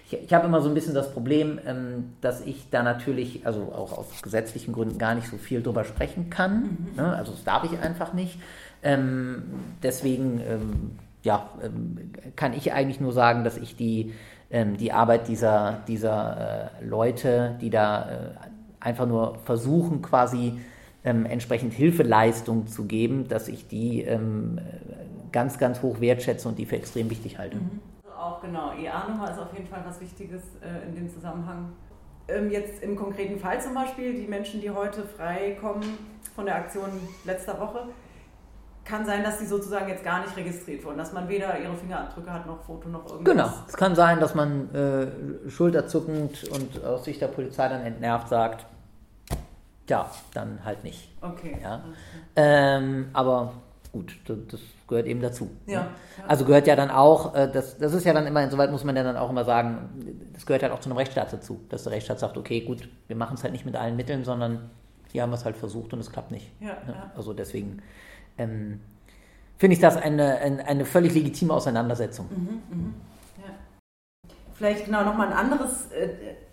ich, ich habe immer so ein bisschen das Problem, ähm, dass ich da natürlich, also auch aus gesetzlichen Gründen gar nicht so viel drüber sprechen kann. Mhm. Ne? Also das darf ich einfach nicht. Ähm, deswegen ähm, ja, kann ich eigentlich nur sagen, dass ich die, die Arbeit dieser, dieser äh, Leute, die da äh, einfach nur versuchen, quasi ähm, entsprechend Hilfeleistung zu geben, dass ich die ähm, ganz, ganz hoch wertschätze und die für extrem wichtig halte. Mhm. Auch genau, EA-Nummer ist auf jeden Fall was Wichtiges äh, in dem Zusammenhang. Ähm, jetzt im konkreten Fall zum Beispiel, die Menschen, die heute freikommen von der Aktion letzter Woche, kann sein, dass sie sozusagen jetzt gar nicht registriert wurden, dass man weder ihre Fingerabdrücke hat, noch Foto, noch irgendwas. Genau, es kann sein, dass man äh, schulterzuckend und aus Sicht der Polizei dann entnervt sagt, ja, dann halt nicht. Okay. Ja? Ähm, aber gut, das, das, gehört eben dazu. Ja, ja, Also gehört ja dann auch, äh, das, das ist ja dann immer, insoweit muss man ja dann auch immer sagen, das gehört halt auch zu einem Rechtsstaat dazu, dass der Rechtsstaat sagt, okay, gut, wir machen es halt nicht mit allen Mitteln, sondern hier haben wir es halt versucht und es klappt nicht. Ja, ja. Also deswegen ähm, finde ich das eine, eine, völlig legitime Auseinandersetzung. Mhm, mh. ja. Vielleicht genau nochmal ein anderes äh,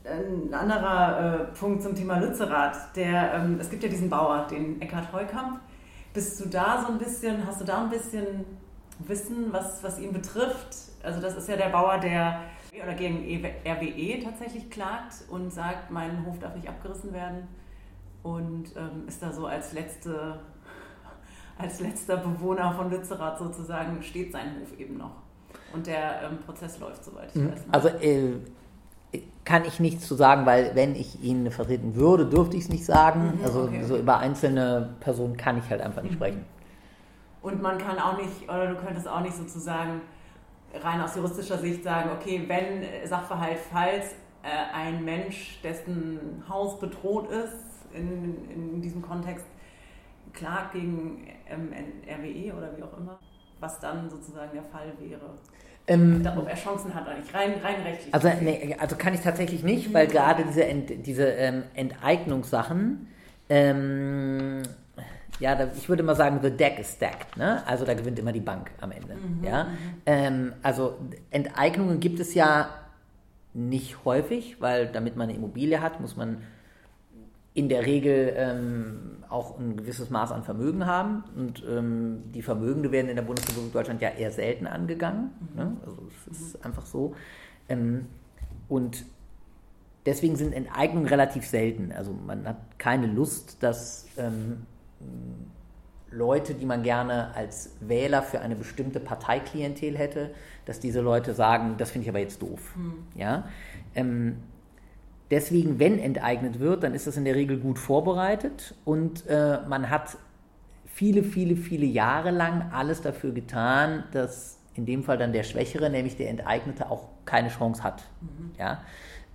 ein anderer äh, Punkt zum Thema Lützerath. Der, ähm, es gibt ja diesen Bauer, den Eckhard Heukamp. Bist du da so ein bisschen, hast du da ein bisschen Wissen, was, was ihn betrifft? Also das ist ja der Bauer, der oder gegen RWE tatsächlich klagt und sagt, mein Hof darf nicht abgerissen werden und ähm, ist da so als letzte als letzter Bewohner von Lützerath sozusagen steht sein Hof eben noch. Und der ähm, Prozess läuft, soweit ich mhm. weiß. Ne? Also äh, kann ich nichts zu sagen, weil wenn ich ihn vertreten würde, dürfte ich es nicht sagen. Mhm, also okay. so über einzelne Personen kann ich halt einfach nicht mhm. sprechen. Und man kann auch nicht, oder du könntest auch nicht sozusagen rein aus juristischer Sicht sagen, okay, wenn Sachverhalt, falls äh, ein Mensch, dessen Haus bedroht ist, in, in diesem Kontext klagt gegen RWE oder wie auch immer, was dann sozusagen der Fall wäre. Ähm, ob er Chancen hat eigentlich, rein, rein rechtlich. Also, nee, also kann ich tatsächlich nicht, weil gerade diese, Ent, diese ähm, Enteignungssachen, ähm, ja, da, ich würde mal sagen, the deck is stacked, ne? Also da gewinnt immer die Bank am Ende. Mhm, ja? Mhm. Ähm, also Enteignungen gibt es ja nicht häufig, weil damit man eine Immobilie hat, muss man in der Regel ähm, auch ein gewisses Maß an Vermögen haben. Und ähm, die Vermögende werden in der Bundesrepublik Deutschland ja eher selten angegangen. Mhm. Ne? Also es ist mhm. einfach so. Ähm, und deswegen sind Enteignungen relativ selten. Also man hat keine Lust, dass ähm, Leute, die man gerne als Wähler für eine bestimmte Parteiklientel hätte, dass diese Leute sagen, das finde ich aber jetzt doof. Mhm. Ja? Deswegen, wenn enteignet wird, dann ist das in der Regel gut vorbereitet und äh, man hat viele, viele, viele Jahre lang alles dafür getan, dass in dem Fall dann der Schwächere, nämlich der Enteignete, auch keine Chance hat. Mhm. Ja?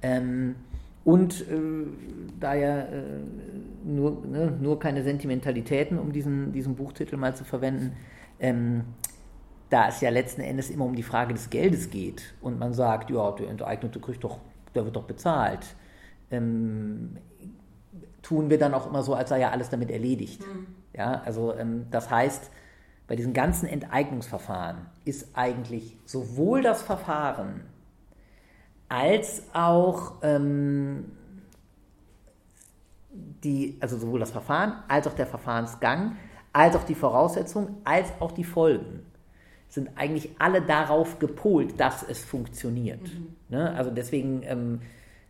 Ähm, und äh, da ja äh, nur, ne, nur keine Sentimentalitäten, um diesen, diesen Buchtitel mal zu verwenden, ähm, da es ja letzten Endes immer um die Frage des Geldes geht und man sagt, ja, der Enteignete kriegt doch, der wird doch bezahlt ähm, tun wir dann auch immer so, als sei ja alles damit erledigt. Mhm. Ja, also ähm, das heißt, bei diesen ganzen Enteignungsverfahren ist eigentlich sowohl das Verfahren als auch ähm, die, also sowohl das Verfahren als auch der Verfahrensgang, als auch die Voraussetzungen, als auch die Folgen sind eigentlich alle darauf gepolt, dass es funktioniert. Mhm. Ne? Also deswegen ähm,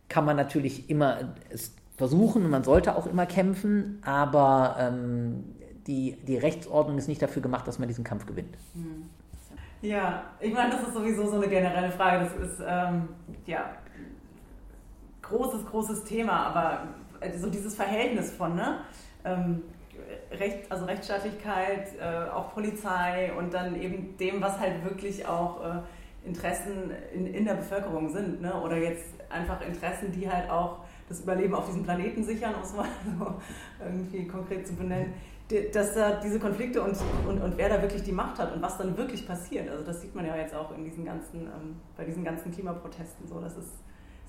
kann man natürlich immer es versuchen und man sollte auch immer kämpfen, aber ähm, die, die Rechtsordnung ist nicht dafür gemacht, dass man diesen Kampf gewinnt. Hm. Ja, ich meine, das ist sowieso so eine generelle Frage. Das ist ähm, ja großes, großes Thema, aber so dieses Verhältnis von, ne? Recht, also Rechtsstaatlichkeit, äh, auch Polizei und dann eben dem, was halt wirklich auch äh, Interessen in, in der Bevölkerung sind. Ne? Oder jetzt einfach Interessen, die halt auch das Überleben auf diesem Planeten sichern, um es mal so irgendwie konkret zu benennen, dass da diese Konflikte und, und, und wer da wirklich die Macht hat und was dann wirklich passiert. Also das sieht man ja jetzt auch in diesen ganzen, ähm, bei diesen ganzen Klimaprotesten so. Das ist,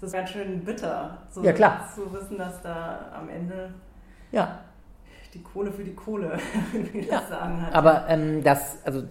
das ist ganz schön bitter, so ja, klar. zu wissen, dass da am Ende ja. Die Kohle für die Kohle, wie das ja, sagen hat. Aber ähm, das, also,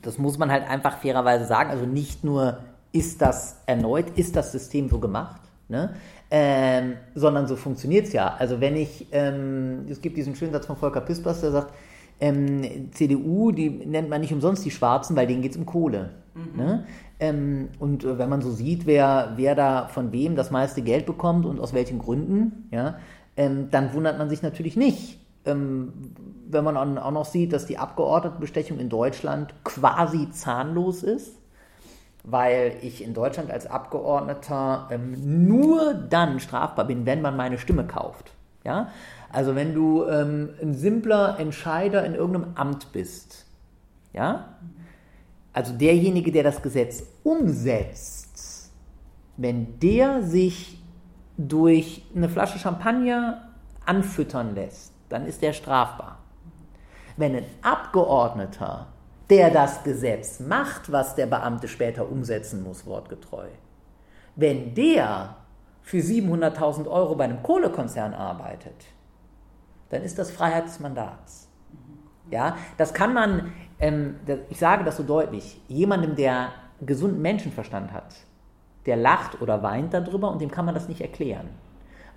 das muss man halt einfach fairerweise sagen. Also nicht nur ist das erneut, ist das System so gemacht, ne? Ähm, sondern so funktioniert es ja. Also wenn ich, ähm, es gibt diesen schönen Satz von Volker Pispers, der sagt, ähm, CDU, die nennt man nicht umsonst die Schwarzen, weil denen geht es um Kohle. Mhm. Ne? Ähm, und äh, wenn man so sieht, wer, wer da von wem das meiste Geld bekommt und aus welchen Gründen, ja, ähm, dann wundert man sich natürlich nicht, ähm, wenn man auch noch sieht, dass die Abgeordnetenbestechung in Deutschland quasi zahnlos ist weil ich in Deutschland als Abgeordneter ähm, nur dann strafbar bin, wenn man meine Stimme kauft. Ja? Also wenn du ähm, ein simpler Entscheider in irgendeinem Amt bist, ja? also derjenige, der das Gesetz umsetzt, wenn der sich durch eine Flasche Champagner anfüttern lässt, dann ist der strafbar. Wenn ein Abgeordneter der das Gesetz macht, was der Beamte später umsetzen muss, wortgetreu. Wenn der für 700.000 Euro bei einem Kohlekonzern arbeitet, dann ist das Freiheit des Mandats. Ja, das kann man, ähm, ich sage das so deutlich, jemandem, der gesunden Menschenverstand hat, der lacht oder weint darüber und dem kann man das nicht erklären.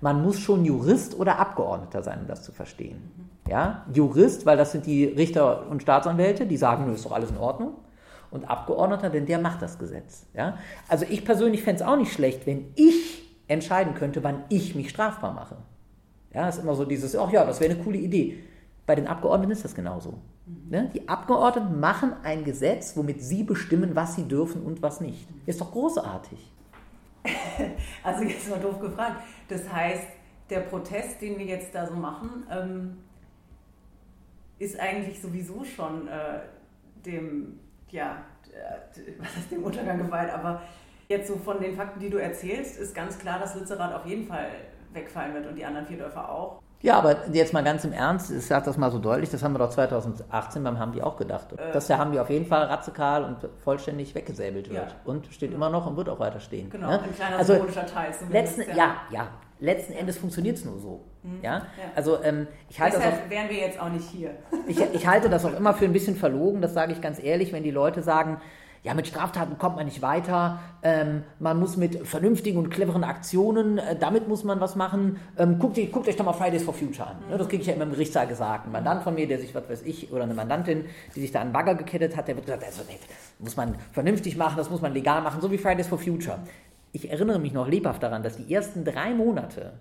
Man muss schon Jurist oder Abgeordneter sein, um das zu verstehen. Ja? Jurist, weil das sind die Richter und Staatsanwälte, die sagen, nö, ist doch alles in Ordnung. Und Abgeordneter, denn der macht das Gesetz. Ja? Also ich persönlich fände es auch nicht schlecht, wenn ich entscheiden könnte, wann ich mich strafbar mache. Ja, ist immer so dieses, ach ja, das wäre eine coole Idee. Bei den Abgeordneten ist das genauso. Mhm. Ne? Die Abgeordneten machen ein Gesetz, womit sie bestimmen, was sie dürfen und was nicht. Ist doch großartig. Also jetzt mal doof gefragt. Das heißt, der Protest, den wir jetzt da so machen, ähm, ist eigentlich sowieso schon äh, dem, ja, äh, was heißt dem Untergang geweiht, aber jetzt so von den Fakten, die du erzählst, ist ganz klar, dass Lützerath auf jeden Fall wegfallen wird und die anderen vier Dörfer auch. Ja, aber jetzt mal ganz im Ernst, ich sage das mal so deutlich, das haben wir doch 2018 beim Hambi auch gedacht, äh, dass der Hambi auf jeden Fall radikal und vollständig weggesäbelt wird. Ja. Und steht immer noch und wird auch weiter stehen. Genau, ne? ein kleiner also, symbolischer Teil. Letzten, ja, ja, letzten Endes funktioniert es nur so. Mhm. Ja? ja? Also ähm, ich halte Deshalb das auch, wären wir jetzt auch nicht hier. ich, ich halte das auch immer für ein bisschen verlogen, das sage ich ganz ehrlich, wenn die Leute sagen, ja, mit Straftaten kommt man nicht weiter, ähm, man muss mit vernünftigen und cleveren Aktionen, äh, damit muss man was machen. Ähm, guckt, guckt, euch doch mal Fridays for Future an. Mhm. das kriege ich ja immer im Gerichtssaal gesagt. Ein Mandant von mir, der sich, was weiß ich, oder eine Mandantin, die sich da an Bagger gekettet hat, der wird gesagt, also, nee, muss man vernünftig machen, das muss man legal machen, so wie Fridays for Future. Ich erinnere mich noch lebhaft daran, dass die ersten drei Monate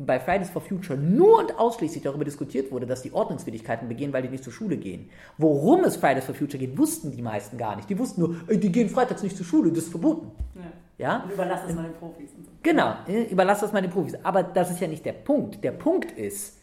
bei Fridays for Future nur und ausschließlich darüber diskutiert wurde, dass die Ordnungswidrigkeiten begehen, weil die nicht zur Schule gehen. Worum es Fridays for Future geht, wussten die meisten gar nicht. Die wussten nur, die gehen freitags nicht zur Schule, das ist verboten. Ja. ja? Und überlass das mal den Profis. So. Genau, überlass das mal den Profis. Aber das ist ja nicht der Punkt. Der Punkt ist,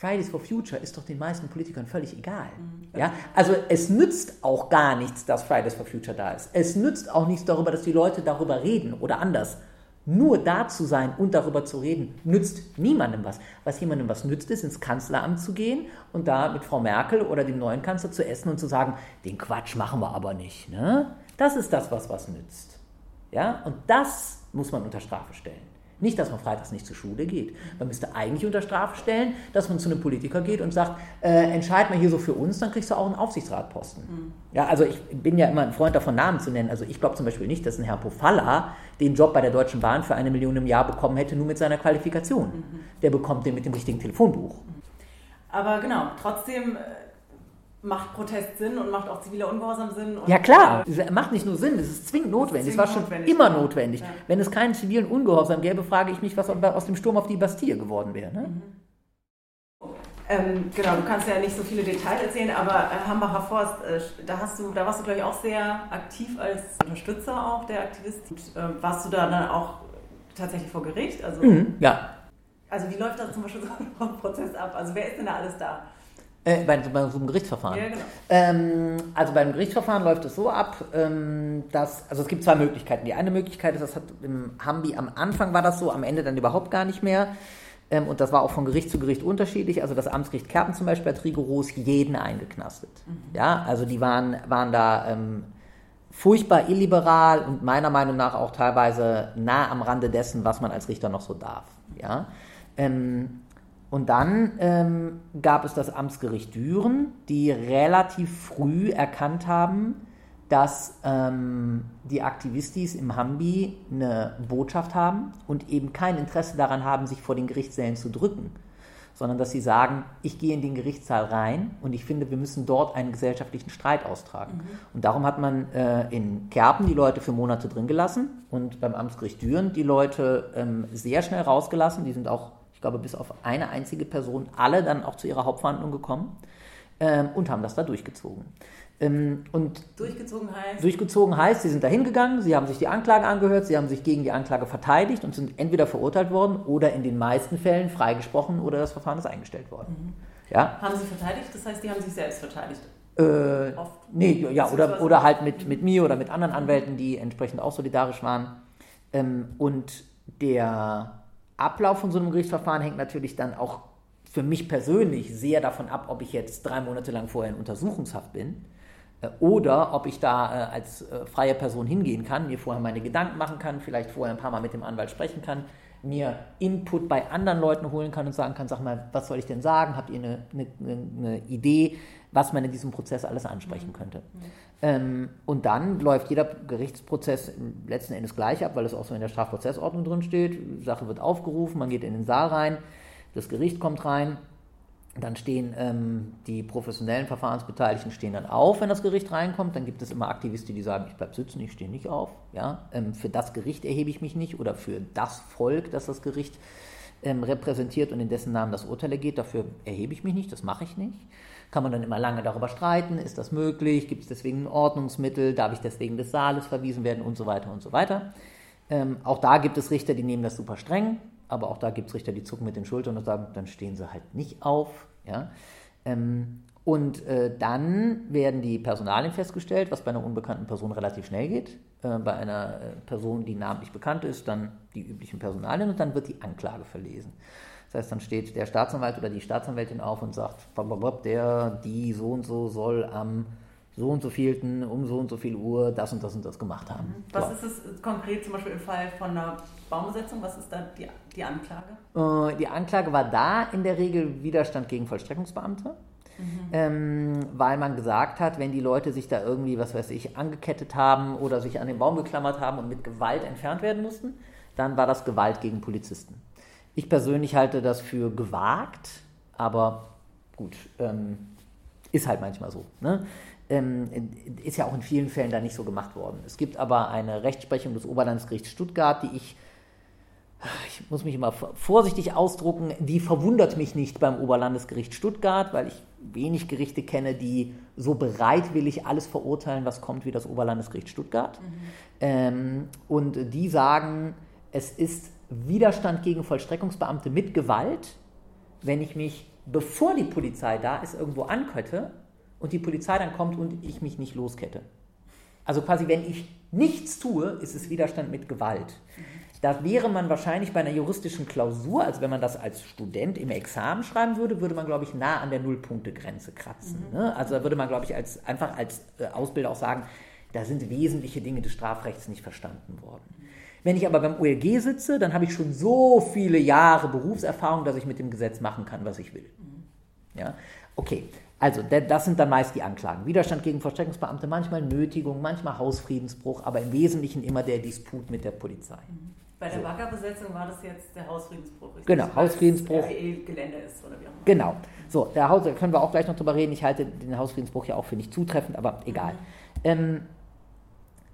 Fridays for Future ist doch den meisten Politikern völlig egal. Mhm. Ja? Also es nützt auch gar nichts, dass Fridays for Future da ist. Es nützt auch nichts darüber, dass die Leute darüber reden oder anders. Nur da zu sein und darüber zu reden, nützt niemandem was. Was jemandem was nützt, ist ins Kanzleramt zu gehen und da mit Frau Merkel oder dem neuen Kanzler zu essen und zu sagen, den Quatsch machen wir aber nicht. Ne? Das ist das, was was nützt. Ja? Und das muss man unter Strafe stellen. Nicht, dass man freitags nicht zur Schule geht. Man müsste eigentlich unter Strafe stellen, dass man zu einem Politiker geht und sagt, äh, entscheid mal hier so für uns, dann kriegst du auch einen Aufsichtsratposten. Mhm. Ja, also ich bin ja immer ein Freund davon, Namen zu nennen. Also ich glaube zum Beispiel nicht, dass ein Herr Pofalla den Job bei der Deutschen Bahn für eine Million im Jahr bekommen hätte, nur mit seiner Qualifikation. Mhm. Der bekommt den mit dem richtigen Telefonbuch. Aber genau, trotzdem äh, macht Protest Sinn und macht auch ziviler Ungehorsam Sinn? ja klar, es macht nicht nur Sinn, es ist zwingend notwendig. Es war schon notwendig, immer genau. notwendig. Ja. Wenn es keinen zivilen Ungehorsam gäbe, frage ich mich, was aus dem Sturm auf die Bastille geworden wäre. Ne? Mhm. Ähm, genau, du kannst ja nicht so viele Details erzählen, aber äh, Hambacher Forst, äh, da, hast du, da warst du, glaube ich, auch sehr aktiv als Unterstützer auch der Aktivisten. Und, äh, warst du da dann auch tatsächlich vor Gericht? Also, mhm, ja. Also wie läuft da zum Beispiel so ein Prozess ab? Also wer ist denn da alles da? Äh, bei, bei, so einem Gerichtsverfahren. Ja, genau. Ähm, also beim Gerichtsverfahren läuft es so ab, ähm, dass, also es gibt zwei Möglichkeiten. Die eine Möglichkeit ist, das hat im Hambi am Anfang war das so, am Ende dann überhaupt gar nicht mehr. Ähm, und das war auch von Gericht zu Gericht unterschiedlich. Also das Amtsgericht Kerpen zum Beispiel hat rigoros jeden eingeknastet. Mhm. Ja, also die waren, waren da ähm, furchtbar illiberal und meiner Meinung nach auch teilweise nah am Rande dessen, was man als Richter noch so darf. Ja. Ähm, und dann ähm, gab es das Amtsgericht Düren, die relativ früh erkannt haben, dass ähm, die Aktivistis im Hambi eine Botschaft haben und eben kein Interesse daran haben, sich vor den Gerichtssälen zu drücken, sondern dass sie sagen, ich gehe in den Gerichtssaal rein und ich finde, wir müssen dort einen gesellschaftlichen Streit austragen. Mhm. Und darum hat man äh, in Kerpen die Leute für Monate drin gelassen und beim Amtsgericht Düren die Leute ähm, sehr schnell rausgelassen. Die sind auch, ich glaube, bis auf eine einzige Person alle dann auch zu ihrer Hauptverhandlung gekommen ähm, und haben das da durchgezogen. Ähm, und durchgezogen heißt? Durchgezogen heißt, sie sind da hingegangen, sie haben sich die Anklage angehört, sie haben sich gegen die Anklage verteidigt und sind entweder verurteilt worden oder in den meisten Fällen freigesprochen oder das Verfahren ist eingestellt worden. Mhm. Ja? Haben sie verteidigt? Das heißt, die haben sich selbst verteidigt? Äh, Oft? Nee, ja, oder, oder halt mit, mit mir oder mit anderen Anwälten, die entsprechend auch solidarisch waren. Ähm, und der Ablauf von so einem Gerichtsverfahren hängt natürlich dann auch für mich persönlich sehr davon ab, ob ich jetzt drei Monate lang vorher in Untersuchungshaft bin äh, oder ob ich da äh, als äh, freie Person hingehen kann, mir vorher meine Gedanken machen kann, vielleicht vorher ein paar Mal mit dem Anwalt sprechen kann, mir Input bei anderen Leuten holen kann und sagen kann, sag mal, was soll ich denn sagen? Habt ihr eine, eine, eine Idee, was man in diesem Prozess alles ansprechen könnte? Ähm, und dann läuft jeder Gerichtsprozess letzten Endes gleich ab, weil es auch so in der Strafprozessordnung drin steht. Sache wird aufgerufen, man geht in den Saal rein, das Gericht kommt rein, dann stehen ähm, die professionellen Verfahrensbeteiligten stehen dann auf, wenn das Gericht reinkommt. Dann gibt es immer Aktivisten, die sagen, ich bleibe sitzen, ich stehe nicht auf. Ja? Ähm, für das Gericht erhebe ich mich nicht oder für das Volk, das das Gericht ähm, repräsentiert und in dessen Namen das Urteil ergeht, dafür erhebe ich mich nicht, das mache ich nicht. Kann man dann immer lange darüber streiten, ist das möglich, gibt es deswegen ein Ordnungsmittel, darf ich deswegen des Saales verwiesen werden und so weiter und so weiter. Ähm, auch da gibt es Richter, die nehmen das super streng aber auch da gibt es Richter, die zucken mit den Schultern und sagen, dann stehen sie halt nicht auf. Ja? Ähm, und äh, dann werden die Personalien festgestellt, was bei einer unbekannten Person relativ schnell geht. Äh, bei einer äh, Person, die namentlich bekannt ist, dann die üblichen Personalien und dann wird die Anklage verlesen. Das heißt, dann steht der Staatsanwalt oder die Staatsanwältin auf und sagt, der, die so und so soll am so und so vielten, um so und so viel Uhr das und das und das gemacht haben. Mhm. Was so. ist es konkret zum Beispiel im Fall von einer Baumbesetzung? Was ist da die, die Anklage? Äh, die Anklage war da in der Regel Widerstand gegen Vollstreckungsbeamte. Mhm. Ähm, weil man gesagt hat, wenn die Leute sich da irgendwie, was weiß ich, angekettet haben oder sich an den Baum geklammert haben und mit Gewalt entfernt werden mussten, dann war das Gewalt gegen Polizisten. Ich persönlich halte das für gewagt, aber gut, ähm, ist halt manchmal so. Ne? ähm, ist ja auch in vielen Fällen da nicht so gemacht worden. Es gibt aber eine Rechtsprechung des Oberlandesgerichts Stuttgart, die ich, ich muss mich immer vorsichtig ausdrucken, die verwundert mich nicht beim Oberlandesgericht Stuttgart, weil ich wenig Gerichte kenne, die so bereitwillig alles verurteilen, was kommt, wie das Oberlandesgericht Stuttgart. Mhm. Ähm, und die sagen, es ist Widerstand gegen Vollstreckungsbeamte mit Gewalt, wenn ich mich, bevor die Polizei da ist, irgendwo ankette und die Polizei dann kommt und ich mich nicht loskette. Also quasi, wenn ich nichts tue, ist es Widerstand mit Gewalt. Da wäre man wahrscheinlich bei einer juristischen Klausur, also wenn man das als Student im Examen schreiben würde, würde man, glaube ich, nah an der Nullpunktegrenze kratzen. Mhm. Ne? Also da würde man, glaube ich, als, einfach als äh, Ausbilder auch sagen, da sind wesentliche Dinge des Strafrechts nicht verstanden worden. Wenn ich aber beim OLG sitze, dann habe ich schon so viele Jahre Berufserfahrung, dass ich mit dem Gesetz machen kann, was ich will. Mhm. Ja? Okay, also, das sind dann meist die Anklagen. Widerstand gegen Vollstreckungsbeamte, manchmal Nötigung, manchmal Hausfriedensbruch, aber im Wesentlichen immer der Disput mit der Polizei. Bei der Baggerbesetzung war das jetzt der Hausfriedensbruch. Richtig? Genau, Hausfriedensbruch. Gelände ist oder wie auch immer. Genau. So, der Haus, da können wir auch gleich noch drüber reden. Ich halte den Hausfriedensbruch ja auch für nicht zutreffend, aber egal. Mhm. Ähm,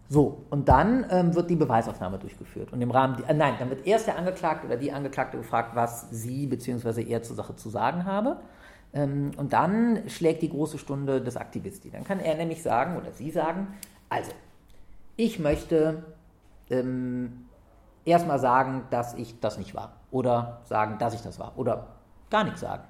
so, und dann ähm, wird die Beweisaufnahme durchgeführt. Und im Rahmen, äh, nein, dann wird erst der Angeklagte oder die Angeklagte gefragt, was sie bzw. er zur Sache zu sagen habe. Ähm, und dann schlägt die große Stunde des Aktivisti. Dann kann er nämlich sagen oder sie sagen, also, ich möchte ähm, erstmal sagen, dass ich das nicht war. Oder sagen, dass ich das war. Oder gar nichts sagen.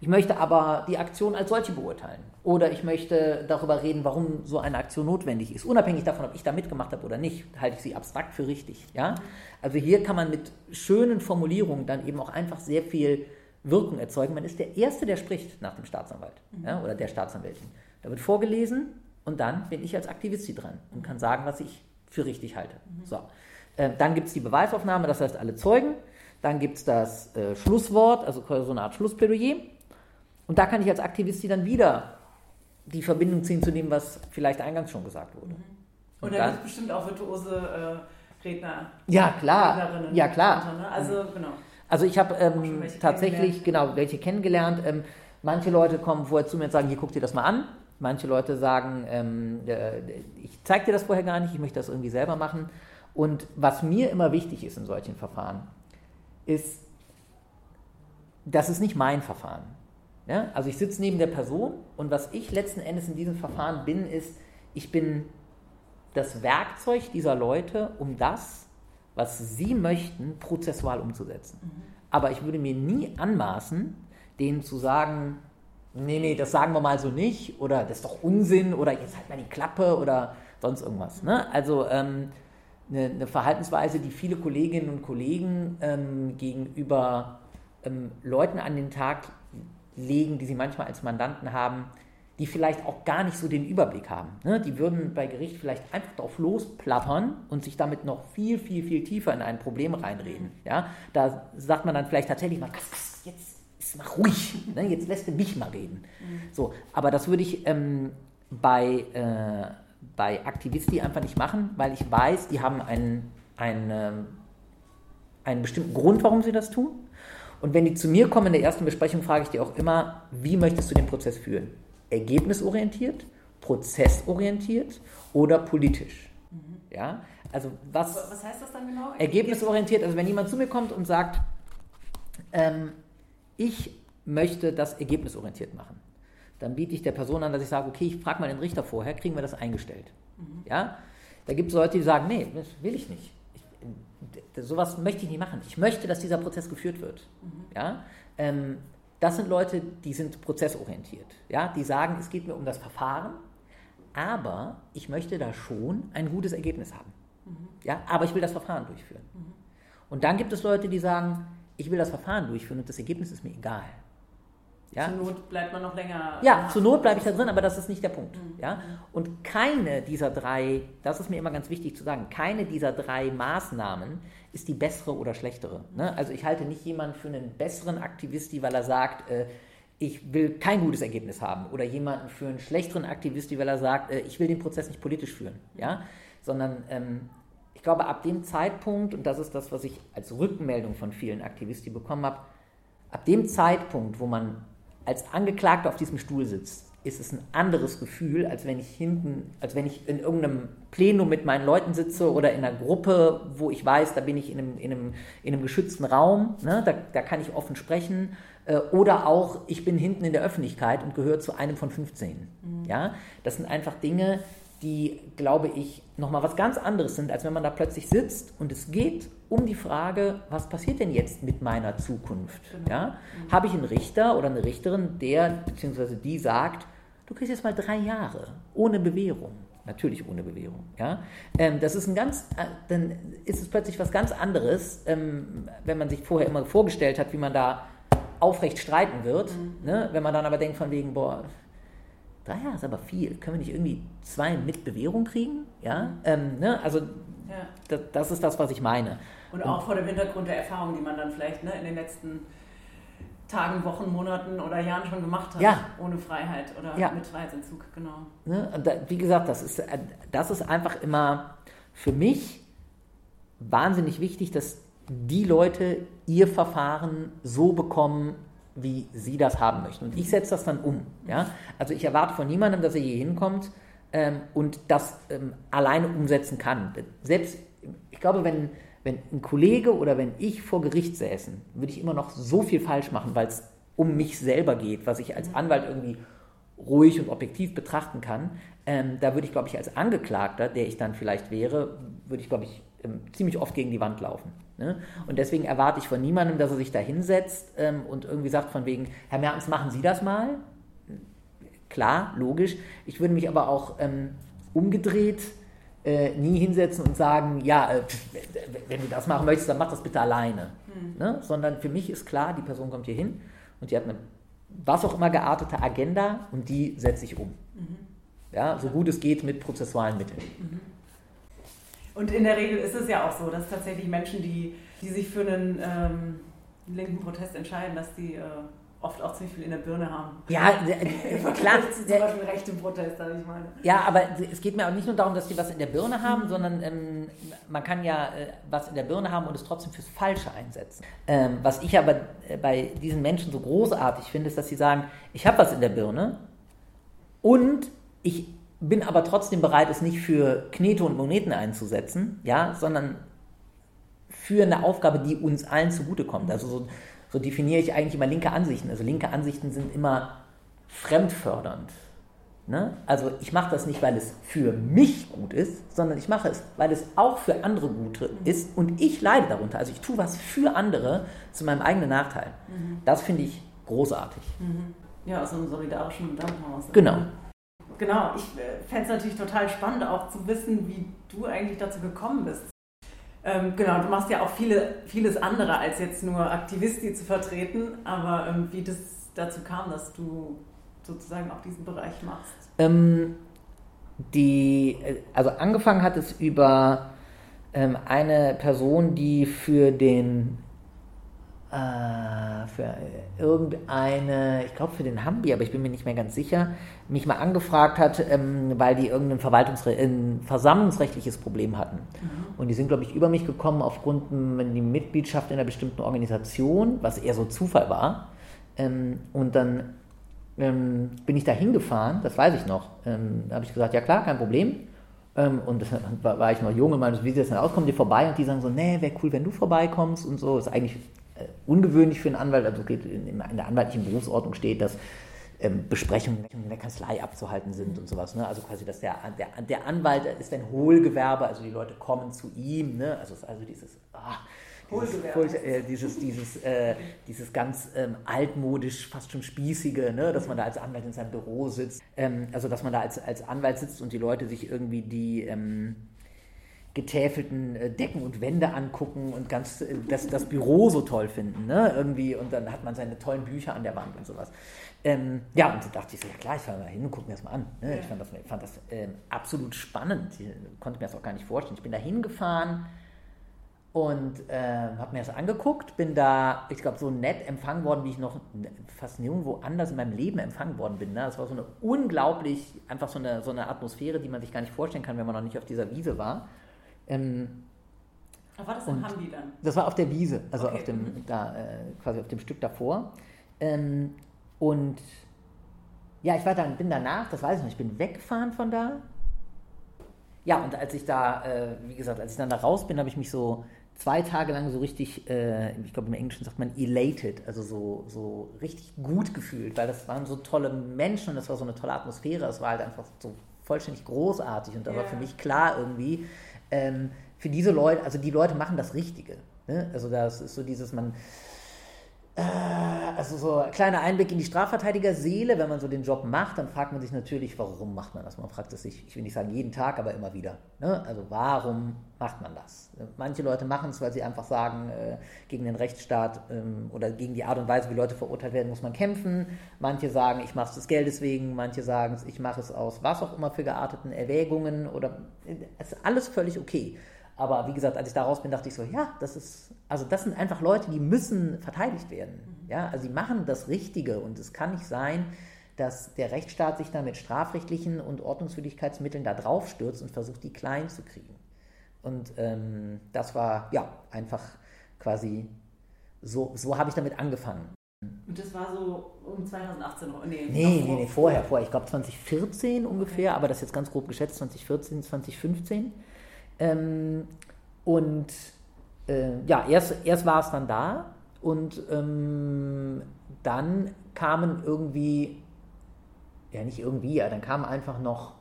Ich möchte aber die Aktion als solche beurteilen. Oder ich möchte darüber reden, warum so eine Aktion notwendig ist. Unabhängig davon, ob ich da mitgemacht habe oder nicht, halte ich sie abstrakt für richtig. Ja? Also hier kann man mit schönen Formulierungen dann eben auch einfach sehr viel Wirkung erzeugen. Man ist der Erste, der spricht nach dem Staatsanwalt ja? oder der Staatsanwältin. Da wird vorgelesen und dann bin ich als Aktivist dran und kann sagen, was ich für richtig halte. So. Äh, dann gibt es die Beweisaufnahme, das heißt alle Zeugen. Dann gibt es das äh, Schlusswort, also so eine Art Schlussplädoyer. Und da kann ich als Aktivist dann wieder die Verbindung ziehen zu dem, was vielleicht eingangs schon gesagt wurde. Mhm. Und, und da gibt es bestimmt auch virtuose äh, Redner. Ja, klar. Ja, klar. Darunter, ne? Also, genau. Also ich habe ähm, tatsächlich, genau, welche kennengelernt. Ähm, manche Leute kommen vorher zu mir und sagen, hier guck dir das mal an. Manche Leute sagen, ähm, äh, ich zeige dir das vorher gar nicht, ich möchte das irgendwie selber machen. Und was mir immer wichtig ist in solchen Verfahren, ist, das ist nicht mein Verfahren. Ja? Also ich sitze neben der Person und was ich letzten Endes in diesem Verfahren bin, ist, ich bin das Werkzeug dieser Leute, um das, was sie möchten, prozessual umzusetzen. Mhm. Aber ich würde mir nie anmaßen, denen zu sagen, nee, nee, das sagen wir mal so nicht oder das ist doch Unsinn oder jetzt halt mal die Klappe oder sonst irgendwas. Ne? Also ähm, eine, eine, Verhaltensweise, die viele Kolleginnen und Kollegen ähm, gegenüber ähm, Leuten an den Tag legen, die sie manchmal als Mandanten haben, die vielleicht auch gar nicht so den Überblick haben. Ne? Die würden bei Gericht vielleicht einfach drauf losplappern und sich damit noch viel, viel, viel tiefer in ein Problem reinreden. Ja? Da sagt man dann vielleicht tatsächlich mal, jetzt ist mal ruhig, ne? jetzt lässt du mich mal reden. Mhm. So, aber das würde ich ähm, bei, äh, bei Aktivisti einfach nicht machen, weil ich weiß, die haben einen, einen, ähm, einen bestimmten Grund, warum sie das tun. Und wenn die zu mir kommen in der ersten Besprechung, frage ich die auch immer, wie möchtest du den Prozess führen? Ergebnisorientiert, prozessorientiert oder politisch? Mhm. Ja, also was, was heißt das dann genau? Ergebnisorientiert, also wenn jemand zu mir kommt und sagt, ähm, ich möchte das ergebnisorientiert machen, dann biete ich der Person an, dass ich sage, okay, ich frage mal den Richter vorher, kriegen wir das eingestellt? Mhm. Ja, da gibt es Leute, die sagen, nee, das will ich nicht sowas möchte ich nicht machen. Ich möchte, dass dieser Prozess geführt wird. Mhm. Ja? Ähm, das sind Leute, die sind prozessorientiert. Ja? Die sagen, es geht mir um das Verfahren, aber ich möchte da schon ein gutes Ergebnis haben. Mhm. Ja? Aber ich will das Verfahren durchführen. Mhm. Und dann gibt es Leute, die sagen, ich will das Verfahren durchführen und das Ergebnis ist mir egal. Ja? Zur Not bleibt man noch länger. Ja, zur Not bleibe ich da drin, aber das ist nicht der Punkt. Mhm. Ja? Und keine dieser drei, das ist mir immer ganz wichtig zu sagen, keine dieser drei Maßnahmen ist die bessere oder schlechtere. Ne? Also ich halte nicht jemanden für einen besseren Aktivisti, weil er sagt, äh, ich will kein gutes Ergebnis haben. Oder jemanden für einen schlechteren Aktivisti, weil er sagt, äh, ich will den Prozess nicht politisch führen. Ja? Sondern ähm, ich glaube, ab dem Zeitpunkt, und das ist das, was ich als Rückmeldung von vielen Aktivisten bekommen habe, ab dem Zeitpunkt, wo man als Angeklagter auf diesem Stuhl sitzt, ist es ein anderes Gefühl, als wenn ich hinten, als wenn ich in irgendeinem Plenum mit meinen Leuten sitze oder in einer Gruppe, wo ich weiß, da bin ich in einem, in einem, in einem geschützten Raum, ne, da, da kann ich offen sprechen. Äh, oder auch, ich bin hinten in der Öffentlichkeit und gehöre zu einem von 15. Mhm. Ja? Das sind einfach Dinge, die, glaube ich, nochmal was ganz anderes sind, als wenn man da plötzlich sitzt und es geht um die Frage, was passiert denn jetzt mit meiner Zukunft? Genau. Ja? Habe ich einen Richter oder eine Richterin, der bzw. die sagt, du kriegst jetzt mal drei Jahre ohne Bewährung. Natürlich ohne Bewährung. Ja? Ähm, das ist ein ganz, äh, dann ist es plötzlich was ganz anderes, ähm, wenn man sich vorher immer vorgestellt hat, wie man da aufrecht streiten wird. Mhm. Ne? Wenn man dann aber denkt von wegen, boah, drei Jahre ist aber viel. Können wir nicht irgendwie zwei mit Bewährung kriegen? Ja, mhm. ähm, ne? also ja. Das, das, ist das, was ich meine. Und auch vor dem Hintergrund der Erfahrung, die man dann vielleicht ne, in den letzten Tagen, Wochen, Monaten oder Jahren schon gemacht hat, ja. ohne Freiheit oder ja. mit Freiheitsentzug, genau. Ne? Da, wie gesagt, das ist, das ist einfach immer für mich wahnsinnig wichtig, dass die Leute ihr Verfahren so bekommen, wie sie das haben möchten. Und ich setze das dann um. Ja? Also ich erwarte von niemandem, dass er hier hinkommt ähm, und das ähm, alleine umsetzen kann. Selbst, ich glaube, wenn, wenn ein Kollege oder wenn ich vor Gericht säßen, würde ich immer noch so viel falsch machen, weil es um mich selber geht, was ich als Anwalt irgendwie ruhig und objektiv betrachten kann. Ähm, da würde ich, glaube ich, als Angeklagter, der ich dann vielleicht wäre, würde ich, glaube ich, ziemlich oft gegen die Wand laufen. Ne? Und deswegen erwarte ich von niemandem, dass er sich da hinsetzt ähm, und irgendwie sagt von wegen, Herr Mertens, machen Sie das mal. Klar, logisch. Ich würde mich aber auch ähm, umgedreht äh, nie hinsetzen und sagen, ja, äh, wenn du das machen möchtest, dann mach das bitte alleine. Mhm. Ne? Sondern für mich ist klar, die Person kommt hier hin und die hat eine was auch immer geartete Agenda und die setze ich um. Mhm. Ja, so gut es geht mit prozessualen Mitteln. Mhm. Und in der Regel ist es ja auch so, dass tatsächlich Menschen, die, die sich für einen ähm, linken Protest entscheiden, dass die äh, oft auch ziemlich viel in der Birne haben. Ja, klar. Zum Beispiel rechte Protest, ich meine. Ja, aber es geht mir auch nicht nur darum, dass die was in der Birne haben, mhm. sondern ähm, man kann ja äh, was in der Birne haben und es trotzdem fürs Falsche einsetzen. Ähm, was ich aber äh, bei diesen Menschen so großartig finde, ist, dass sie sagen, ich habe was in der Birne und ich bin aber trotzdem bereit, es nicht für Knete und Moneten einzusetzen, ja, sondern für eine Aufgabe, die uns allen zugutekommt. Also so, so definiere ich eigentlich immer linke Ansichten. Also linke Ansichten sind immer fremdfördernd. Ne? Also ich mache das nicht, weil es für mich gut ist, sondern ich mache es, weil es auch für andere gut ist und ich leide darunter. Also ich tue was für andere zu meinem eigenen Nachteil. Mhm. Das finde ich großartig. Mhm. Ja, aus einem solidarischen Gedanken Genau. Genau, ich äh, fände es natürlich total spannend, auch zu wissen, wie du eigentlich dazu gekommen bist. Ähm, genau, du machst ja auch viele, vieles andere, als jetzt nur Aktivisti zu vertreten, aber ähm, wie das dazu kam, dass du sozusagen auch diesen Bereich machst. Ähm, die, äh, also angefangen hat es über ähm, eine Person, die für den äh, für irgendeine, ich glaube für den Hambi, aber ich bin mir nicht mehr ganz sicher, mich mal angefragt hat, ähm, weil die irgendein Verwaltungsre ein versammlungsrechtliches Problem hatten. Mhm. Und die sind, glaube ich, über mich gekommen aufgrund die Mitgliedschaft in einer bestimmten Organisation, was eher so Zufall war. Ähm, und dann ähm, bin ich da hingefahren, das weiß ich noch. Ähm, da habe ich gesagt, ja klar, kein Problem. Ähm, und das war, ich noch jung und meinte, wie sieht das denn aus? Kommen die vorbei? Und die sagen so, nee, wäre cool, wenn du vorbeikommst und so. Ist eigentlich ungewöhnlich für einen Anwalt, also in, der anwaltlichen Berufsordnung steht, dass ähm, Besprechungen in der Kanzlei abzuhalten sind und sowas. Ne? Also quasi, dass der, der, der Anwalt ist ein Hohlgewerbe, also die Leute kommen zu ihm. Ne? Also, also dieses, ah, dieses, äh, dieses, dieses, äh, dieses ganz ähm, altmodisch, fast schon spießige, ne? dass man da als Anwalt in seinem Büro sitzt. Ähm, also dass man da als, als Anwalt sitzt und die Leute sich irgendwie die ähm, getäfelten äh, Decken und Wände angucken und ganz äh, das, das Büro so toll finden, ne? Irgendwie, und dann hat man seine tollen Bücher an der Wand und sowas. Ähm, ja, und da dachte ich so, ja klar, ich fahre mal hin und gucke mir das mal an. Ne? Ja. Ich fand das, fand das ähm, absolut spannend. Ich konnte mir das auch gar nicht vorstellen. Ich bin da hingefahren und ähm, habe mir das angeguckt, bin da, ich glaube, so nett empfangen worden, wie ich noch fast nirgendwo anders in meinem Leben empfangen worden bin. Ne? Das war so eine unglaublich, einfach so eine, so eine Atmosphäre, die man sich gar nicht vorstellen kann, wenn man noch nicht auf dieser Wiese war. Ähm, war das in Hamdi dann? Das war auf der Wiese, also okay. auf dem, mhm. da, äh, quasi auf dem Stück davor. Ähm, und ja, ich war dann, bin danach, das weiß ich noch, ich bin weggefahren von da. Ja, und als ich da, äh, wie gesagt, als ich dann da raus bin, habe ich mich so zwei Tage lang so richtig, äh, ich glaube im Englischen sagt man elated, also so, so richtig gut gefühlt, weil das waren so tolle Menschen und das war so eine tolle Atmosphäre, es war halt einfach so vollständig großartig und da yeah. war für mich klar irgendwie, ähm, für diese Leute, also die Leute machen das Richtige. Ne? Also das ist so dieses, man, also so ein kleiner Einblick in die Strafverteidigerseele, wenn man so den Job macht, dann fragt man sich natürlich, warum macht man das? Man fragt es sich, ich will nicht sagen jeden Tag, aber immer wieder. Ne? Also warum macht man das? Manche Leute machen es, weil sie einfach sagen, äh, gegen den Rechtsstaat ähm, oder gegen die Art und Weise, wie Leute verurteilt werden, muss man kämpfen. Manche sagen, ich mache es des Geldes wegen. Manche sagen, ich mache es aus was auch immer für gearteten Erwägungen oder äh, es ist alles völlig okay. Aber wie gesagt, als ich da raus bin, dachte ich so, ja, das ist, also das sind einfach Leute, die müssen verteidigt werden. Mhm. Ja, also sie machen das Richtige und es kann nicht sein, dass der Rechtsstaat sich da mit strafrechtlichen und Ordnungswidrigkeitsmitteln da drauf stürzt und versucht, die klein zu kriegen. Und ähm, das war ja einfach quasi so, so habe ich damit angefangen. Und das war so um 2018? Nee, nee, nee, nee, vorher, vorher. Ich glaube 2014 ungefähr, okay. aber das ist jetzt ganz grob geschätzt, 2014, 2015. Ähm, und äh, ja, erst, erst war es dann da und ähm, dann kamen irgendwie, ja nicht irgendwie, ja, dann kamen einfach noch,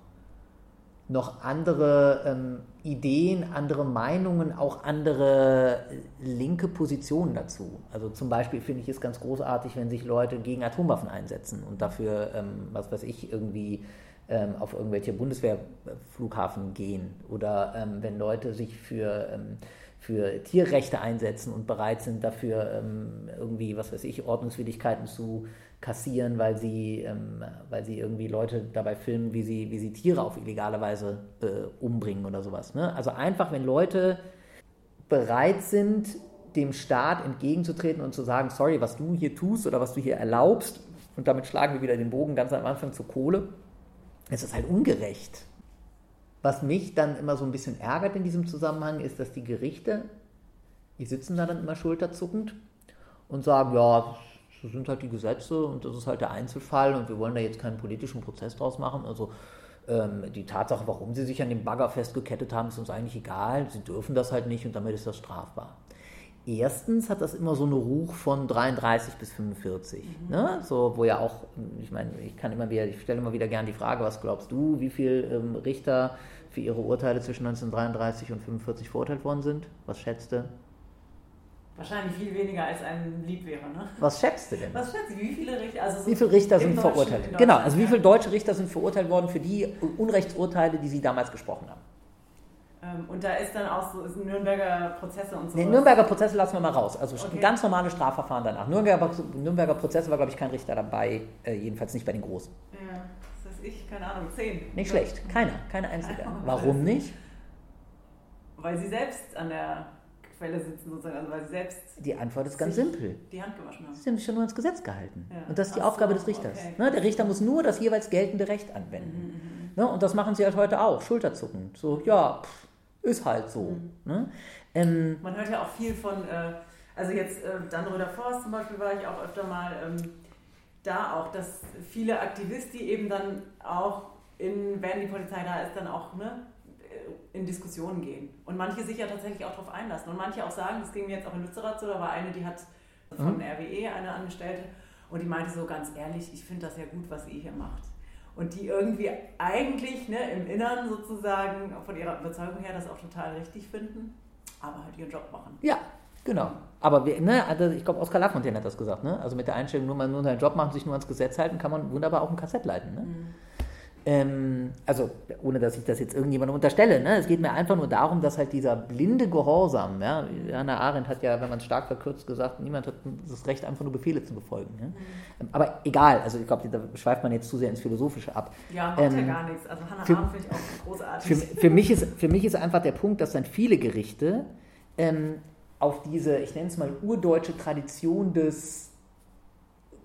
noch andere ähm, Ideen, andere Meinungen, auch andere linke Positionen dazu. Also zum Beispiel finde ich es ganz großartig, wenn sich Leute gegen Atomwaffen einsetzen und dafür, ähm, was weiß ich, irgendwie ähm, auf irgendwelche Bundeswehrflughafen gehen oder ähm, wenn Leute sich für ähm, für Tierrechte einsetzen und bereit sind, dafür ähm, irgendwie, was weiß ich, Ordnungswidrigkeiten zu kassieren, weil sie, ähm, weil sie irgendwie Leute dabei filmen, wie sie, wie sie Tiere auf illegale Weise äh, umbringen oder sowas. Ne? Also einfach, wenn Leute bereit sind, dem Staat entgegenzutreten und zu sagen, sorry, was du hier tust oder was du hier erlaubst, und damit schlagen wir wieder den Bogen ganz am Anfang zur Kohle, es ist halt ungerecht. Was mich dann immer so ein bisschen ärgert in diesem Zusammenhang ist, dass die Gerichte, die sitzen da dann immer schulterzuckend und sagen, ja, das sind halt die Gesetze und das ist halt der Einzelfall und wir wollen da jetzt keinen politischen Prozess draus machen. Also ähm, die Tatsache, warum sie sich an dem Bagger festgekettet haben, ist uns eigentlich egal. Sie dürfen das halt nicht und damit ist das strafbar. Erstens hat das immer so eine Ruch von 33 bis 45, mhm. ne? so, wo ja auch, ich meine, ich kann immer wieder, ich stelle immer wieder gerne die Frage, was glaubst du, wie viele ähm, Richter für ihre Urteile zwischen 1933 und 45 verurteilt worden sind? Was schätzt du? Wahrscheinlich viel weniger als einem lieb wäre, ne? Was schätzt du denn? Was schätzt du? Wie viele Richter? Also so wie viele Richter sind verurteilt? Genau, also wie viele deutsche Richter sind verurteilt worden für die Unrechtsurteile, die sie damals gesprochen haben? Ähm, und da ist dann auch so ist Nürnberger Prozesse und so. Nee, Nürnberger Prozesse lassen wir mal raus. Also okay. ganz normale Strafverfahren danach. Nürnberger, Nürnberger Prozesse war, glaube ich, kein Richter dabei, äh, jedenfalls nicht bei den Großen. Ja, das weiß ich, keine Ahnung, zehn. Nicht schlecht, keiner, keine einzige. Warum nicht? Weil sie selbst an der Quelle sitzen, sozusagen, also weil sie selbst. Die Antwort ist ganz simpel. Die Hand gewaschen haben. Sie haben sich schon nur ins Gesetz gehalten. Ja. Und das ist die Ach Aufgabe so, des Richters. Okay. Ne, der Richter muss nur das jeweils geltende Recht anwenden. Mhm, mhm. ne, und das machen sie halt heute auch, Schulterzucken. So, ja, pff, ist halt so. Mhm. Ne? Ähm, Man hört ja auch viel von, äh, also jetzt äh, Dannröder Forst zum Beispiel war ich auch öfter mal ähm, da auch, dass viele Aktivisten eben dann auch, in, wenn die Polizei da ist, dann auch ne, in Diskussionen gehen. Und manche sich ja tatsächlich auch darauf einlassen. Und manche auch sagen, das ging mir jetzt auch in Lützerath so, da war eine, die hat von mhm. RWE, eine Angestellte, und die meinte so ganz ehrlich, ich finde das ja gut, was ihr hier macht und die irgendwie eigentlich ne, im Innern sozusagen von ihrer Überzeugung her das auch total richtig finden, aber halt ihren Job machen. Ja, genau. Aber wir, ne, also ich glaube, Oskar Lafontaine hat das gesagt. Ne? Also mit der Einstellung, nur mal nur seinen Job machen, sich nur ans Gesetz halten, kann man wunderbar auch ein Kassett leiten. Ne? Mhm. Ähm, also ohne dass ich das jetzt irgendjemandem unterstelle, ne? es geht mir einfach nur darum, dass halt dieser blinde Gehorsam, ja, Hannah Arendt hat ja, wenn man es stark verkürzt, gesagt, niemand hat das Recht, einfach nur Befehle zu befolgen. Ja? Mhm. Aber egal, also ich glaube, da schweift man jetzt zu sehr ins Philosophische ab. Ja, macht ähm, ja gar nichts. Also Hannah Arendt finde ich auch großartig. Für, für, mich ist, für mich ist einfach der Punkt, dass dann viele Gerichte ähm, auf diese, ich nenne es mal, urdeutsche Tradition des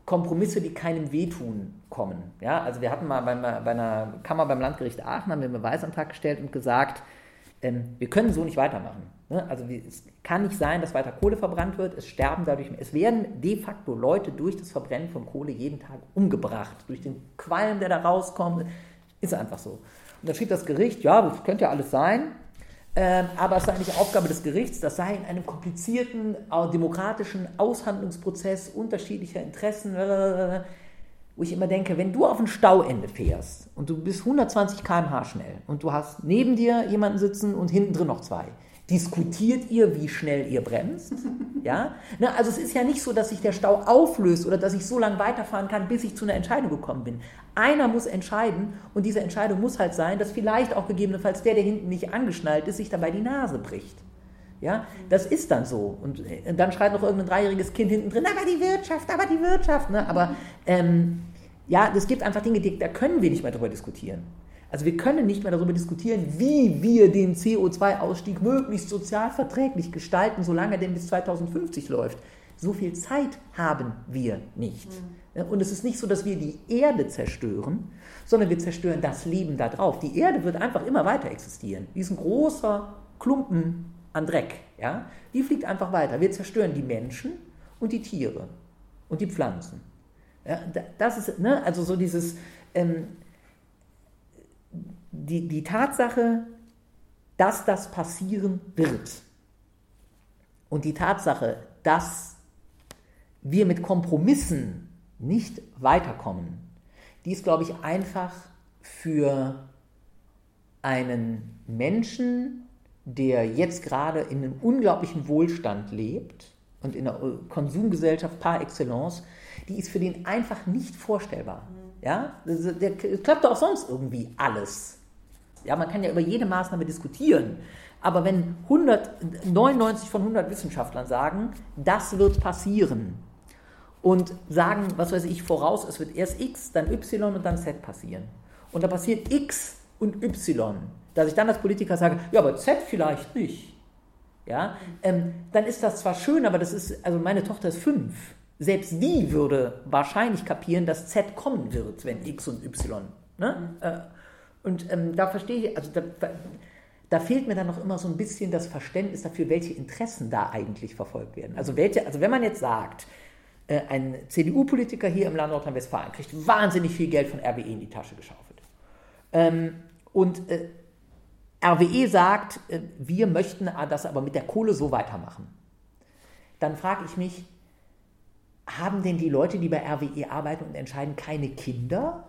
Kompromisse, die keinem wehtun, kommen. Ja, also wir hatten mal bei, bei einer Kammer beim Landgericht Aachen haben wir einen Beweisantrag gestellt und gesagt, ähm, wir können so nicht weitermachen. Ne? Also es kann nicht sein, dass weiter Kohle verbrannt wird. Es sterben dadurch, es werden de facto Leute durch das Verbrennen von Kohle jeden Tag umgebracht. Durch den Qualm, der da rauskommt. Ist einfach so. Und dann schrieb das Gericht, ja, das könnte ja alles sein. Ähm, aber es sei nicht Aufgabe des Gerichts, das sei in einem komplizierten, demokratischen Aushandlungsprozess unterschiedlicher Interessen, wo ich immer denke, wenn du auf ein Stauende fährst und du bist 120 km/h schnell und du hast neben dir jemanden sitzen und hinten drin noch zwei, Diskutiert ihr, wie schnell ihr bremst? Ja? Na, also es ist ja nicht so, dass sich der Stau auflöst oder dass ich so lange weiterfahren kann, bis ich zu einer Entscheidung gekommen bin. Einer muss entscheiden und diese Entscheidung muss halt sein, dass vielleicht auch gegebenenfalls der, der hinten nicht angeschnallt ist, sich dabei die Nase bricht. Ja, das ist dann so. Und, äh, dann schreit noch irgendein dreijähriges Kind hinten drin, aber die Wirtschaft, aber die Wirtschaft. Ne? Aber ähm, ja, es gibt einfach Dinge, die, da können wir nicht mehr drüber diskutieren. Also wir können nicht mehr darüber diskutieren, wie wir den CO2-Ausstieg möglichst sozial verträglich gestalten, solange er denn bis 2050 läuft. So viel Zeit haben wir nicht. Mhm. Und es ist nicht so, dass wir die Erde zerstören, sondern wir zerstören das Leben da drauf. Die Erde wird einfach immer weiter existieren. Die ist ein großer Klumpen an Dreck, ja, die fliegt einfach weiter. Wir zerstören die Menschen und die Tiere und die Pflanzen. Ja, das ist, ne, also so dieses, ähm, die, die Tatsache, dass das passieren wird und die Tatsache, dass wir mit Kompromissen nicht weiterkommen, die ist, glaube ich, einfach für einen Menschen, der jetzt gerade in einem unglaublichen Wohlstand lebt und in einer Konsumgesellschaft par excellence, die ist für den einfach nicht vorstellbar. Ja, der klappt doch auch sonst irgendwie alles. Ja, man kann ja über jede Maßnahme diskutieren. Aber wenn 100, 99 von 100 Wissenschaftlern sagen, das wird passieren und sagen, was weiß ich, voraus, es wird erst X, dann Y und dann Z passieren. Und da passiert X und Y, dass ich dann als Politiker sage, ja, aber Z vielleicht nicht. Ja, ähm, dann ist das zwar schön, aber das ist, also meine Tochter ist fünf. Selbst die würde wahrscheinlich kapieren, dass Z kommen wird, wenn X und Y. Ne? Mhm. Äh, und ähm, da verstehe ich, also da, da, fehlt mir dann noch immer so ein bisschen das Verständnis dafür, welche Interessen da eigentlich verfolgt werden. Also, welche, also wenn man jetzt sagt, äh, ein CDU-Politiker hier im Land Nordrhein-Westfalen kriegt wahnsinnig viel Geld von RWE in die Tasche geschaufelt. Ähm, und äh, RWE sagt, äh, wir möchten das aber mit der Kohle so weitermachen. Dann frage ich mich, haben denn die Leute, die bei RWE arbeiten und entscheiden, keine Kinder?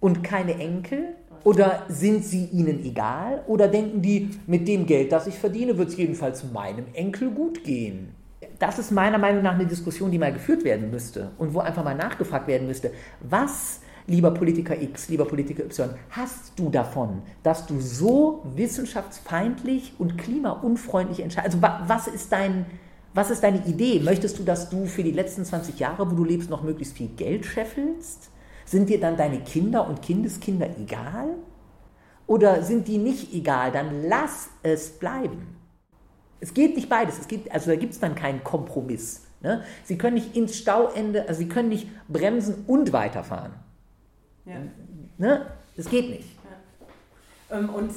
Und keine Enkel? Oder sind sie ihnen egal? Oder denken die, mit dem Geld, das ich verdiene, wird es jedenfalls meinem Enkel gut gehen? Das ist meiner Meinung nach eine Diskussion, die mal geführt werden müsste und wo einfach mal nachgefragt werden müsste, was, lieber Politiker X, lieber Politiker Y, hast du davon, dass du so wissenschaftsfeindlich und klimaunfreundlich entscheidest? Also was ist dein, was ist deine Idee? Möchtest du, dass du für die letzten 20 Jahre, wo du lebst, noch möglichst viel Geld scheffelst? Sind dir dann deine Kinder und Kindeskinder egal? Oder sind die nicht egal? Dann lass es bleiben. Es geht nicht beides. Es geht, also da gibt es dann keinen Kompromiss. Ne? Sie können nicht ins Stauende, also Sie können nicht bremsen und weiterfahren. Ja. Ne? Das geht nicht. Ja. Ähm, und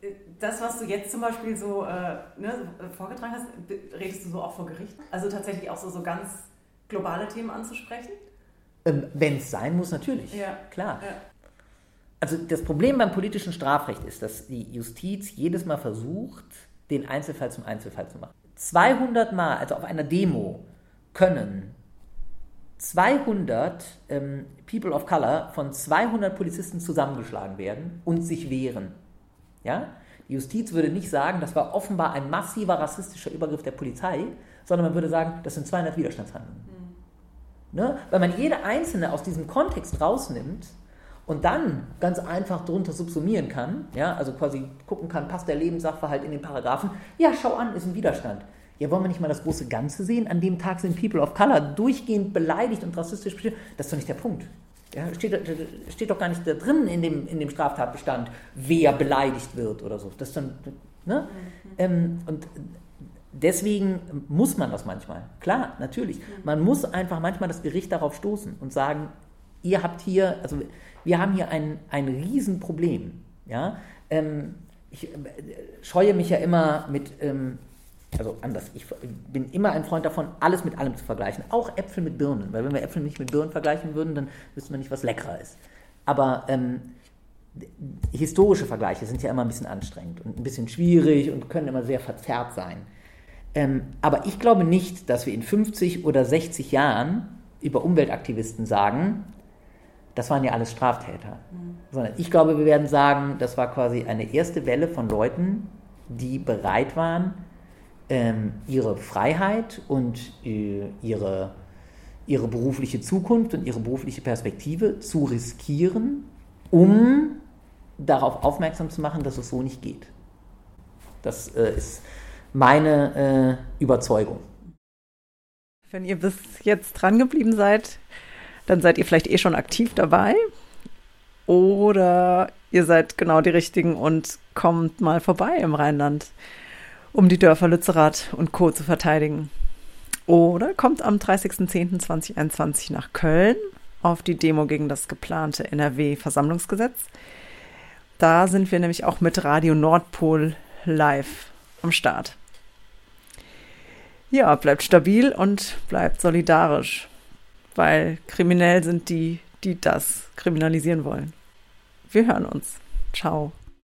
äh, das, was du jetzt zum Beispiel so äh, ne, vorgetragen hast, redest du so auch vor Gericht? Also tatsächlich auch so, so ganz globale Themen anzusprechen? Ähm, Wenn es sein muss, natürlich. Ja. Klar. Ja. Also das Problem beim politischen Strafrecht ist, dass die Justiz jedes Mal versucht, den Einzelfall zum Einzelfall zu machen. 200 Mal, also auf einer Demo, können 200 ähm, People of Color von 200 Polizisten zusammengeschlagen werden und sich wehren. Ja? Die Justiz würde nicht sagen, das war offenbar ein massiver rassistischer Übergriff der Polizei, sondern man würde sagen, das sind 200 Widerstandshandlungen. Mhm. Ne? Weil man jede einzelne aus diesem Kontext rausnimmt und dann ganz einfach drunter subsumieren kann, ja, also quasi gucken kann, passt der Lebenssachverhalt in den Paragraphen, ja, schau an, ist ein Widerstand. Ja, wollen wir nicht mal das große Ganze sehen? An dem Tag sind People of Color durchgehend beleidigt und rassistisch. Das ist doch nicht der Punkt. Ja, steht, steht doch gar nicht da drin in dem, in dem Straftatbestand, wer beleidigt wird oder so. Das dann, ne? Mhm. Ähm, und deswegen muss man das manchmal. Klar, natürlich. Man muss einfach manchmal das Gericht darauf stoßen und sagen, ihr habt hier, also wir haben hier ein, ein Riesenproblem. Ja? Ähm, ich äh, scheue mich ja immer mit, ähm, also anders, ich bin immer ein Freund davon, alles mit allem zu vergleichen, auch Äpfel mit Birnen, weil wenn wir Äpfel nicht mit Birnen vergleichen würden, dann wüssten wir nicht, was leckerer ist. Aber ähm, historische Vergleiche sind ja immer ein bisschen anstrengend und ein bisschen schwierig und können immer sehr verzerrt sein. Ähm, aber ich glaube nicht, dass wir in 50 oder 60 Jahren über Umweltaktivisten sagen, das waren ja alles Straftäter. Mhm. Sondern ich glaube, wir werden sagen, das war quasi eine erste Welle von Leuten, die bereit waren, ähm, ihre Freiheit und äh, ihre, ihre berufliche Zukunft und ihre berufliche Perspektive zu riskieren, um darauf aufmerksam zu machen, dass es so nicht geht. Das äh, ist meine äh, Überzeugung. Wenn ihr bis jetzt dran geblieben seid, dann seid ihr vielleicht eh schon aktiv dabei. Oder ihr seid genau die Richtigen und kommt mal vorbei im Rheinland, um die Dörfer Lützerath und Co. zu verteidigen. Oder kommt am 30.10.2021 nach Köln auf die Demo gegen das geplante NRW-Versammlungsgesetz. Da sind wir nämlich auch mit Radio Nordpol live am Start. Ja, bleibt stabil und bleibt solidarisch, weil kriminell sind die, die das kriminalisieren wollen. Wir hören uns. Ciao.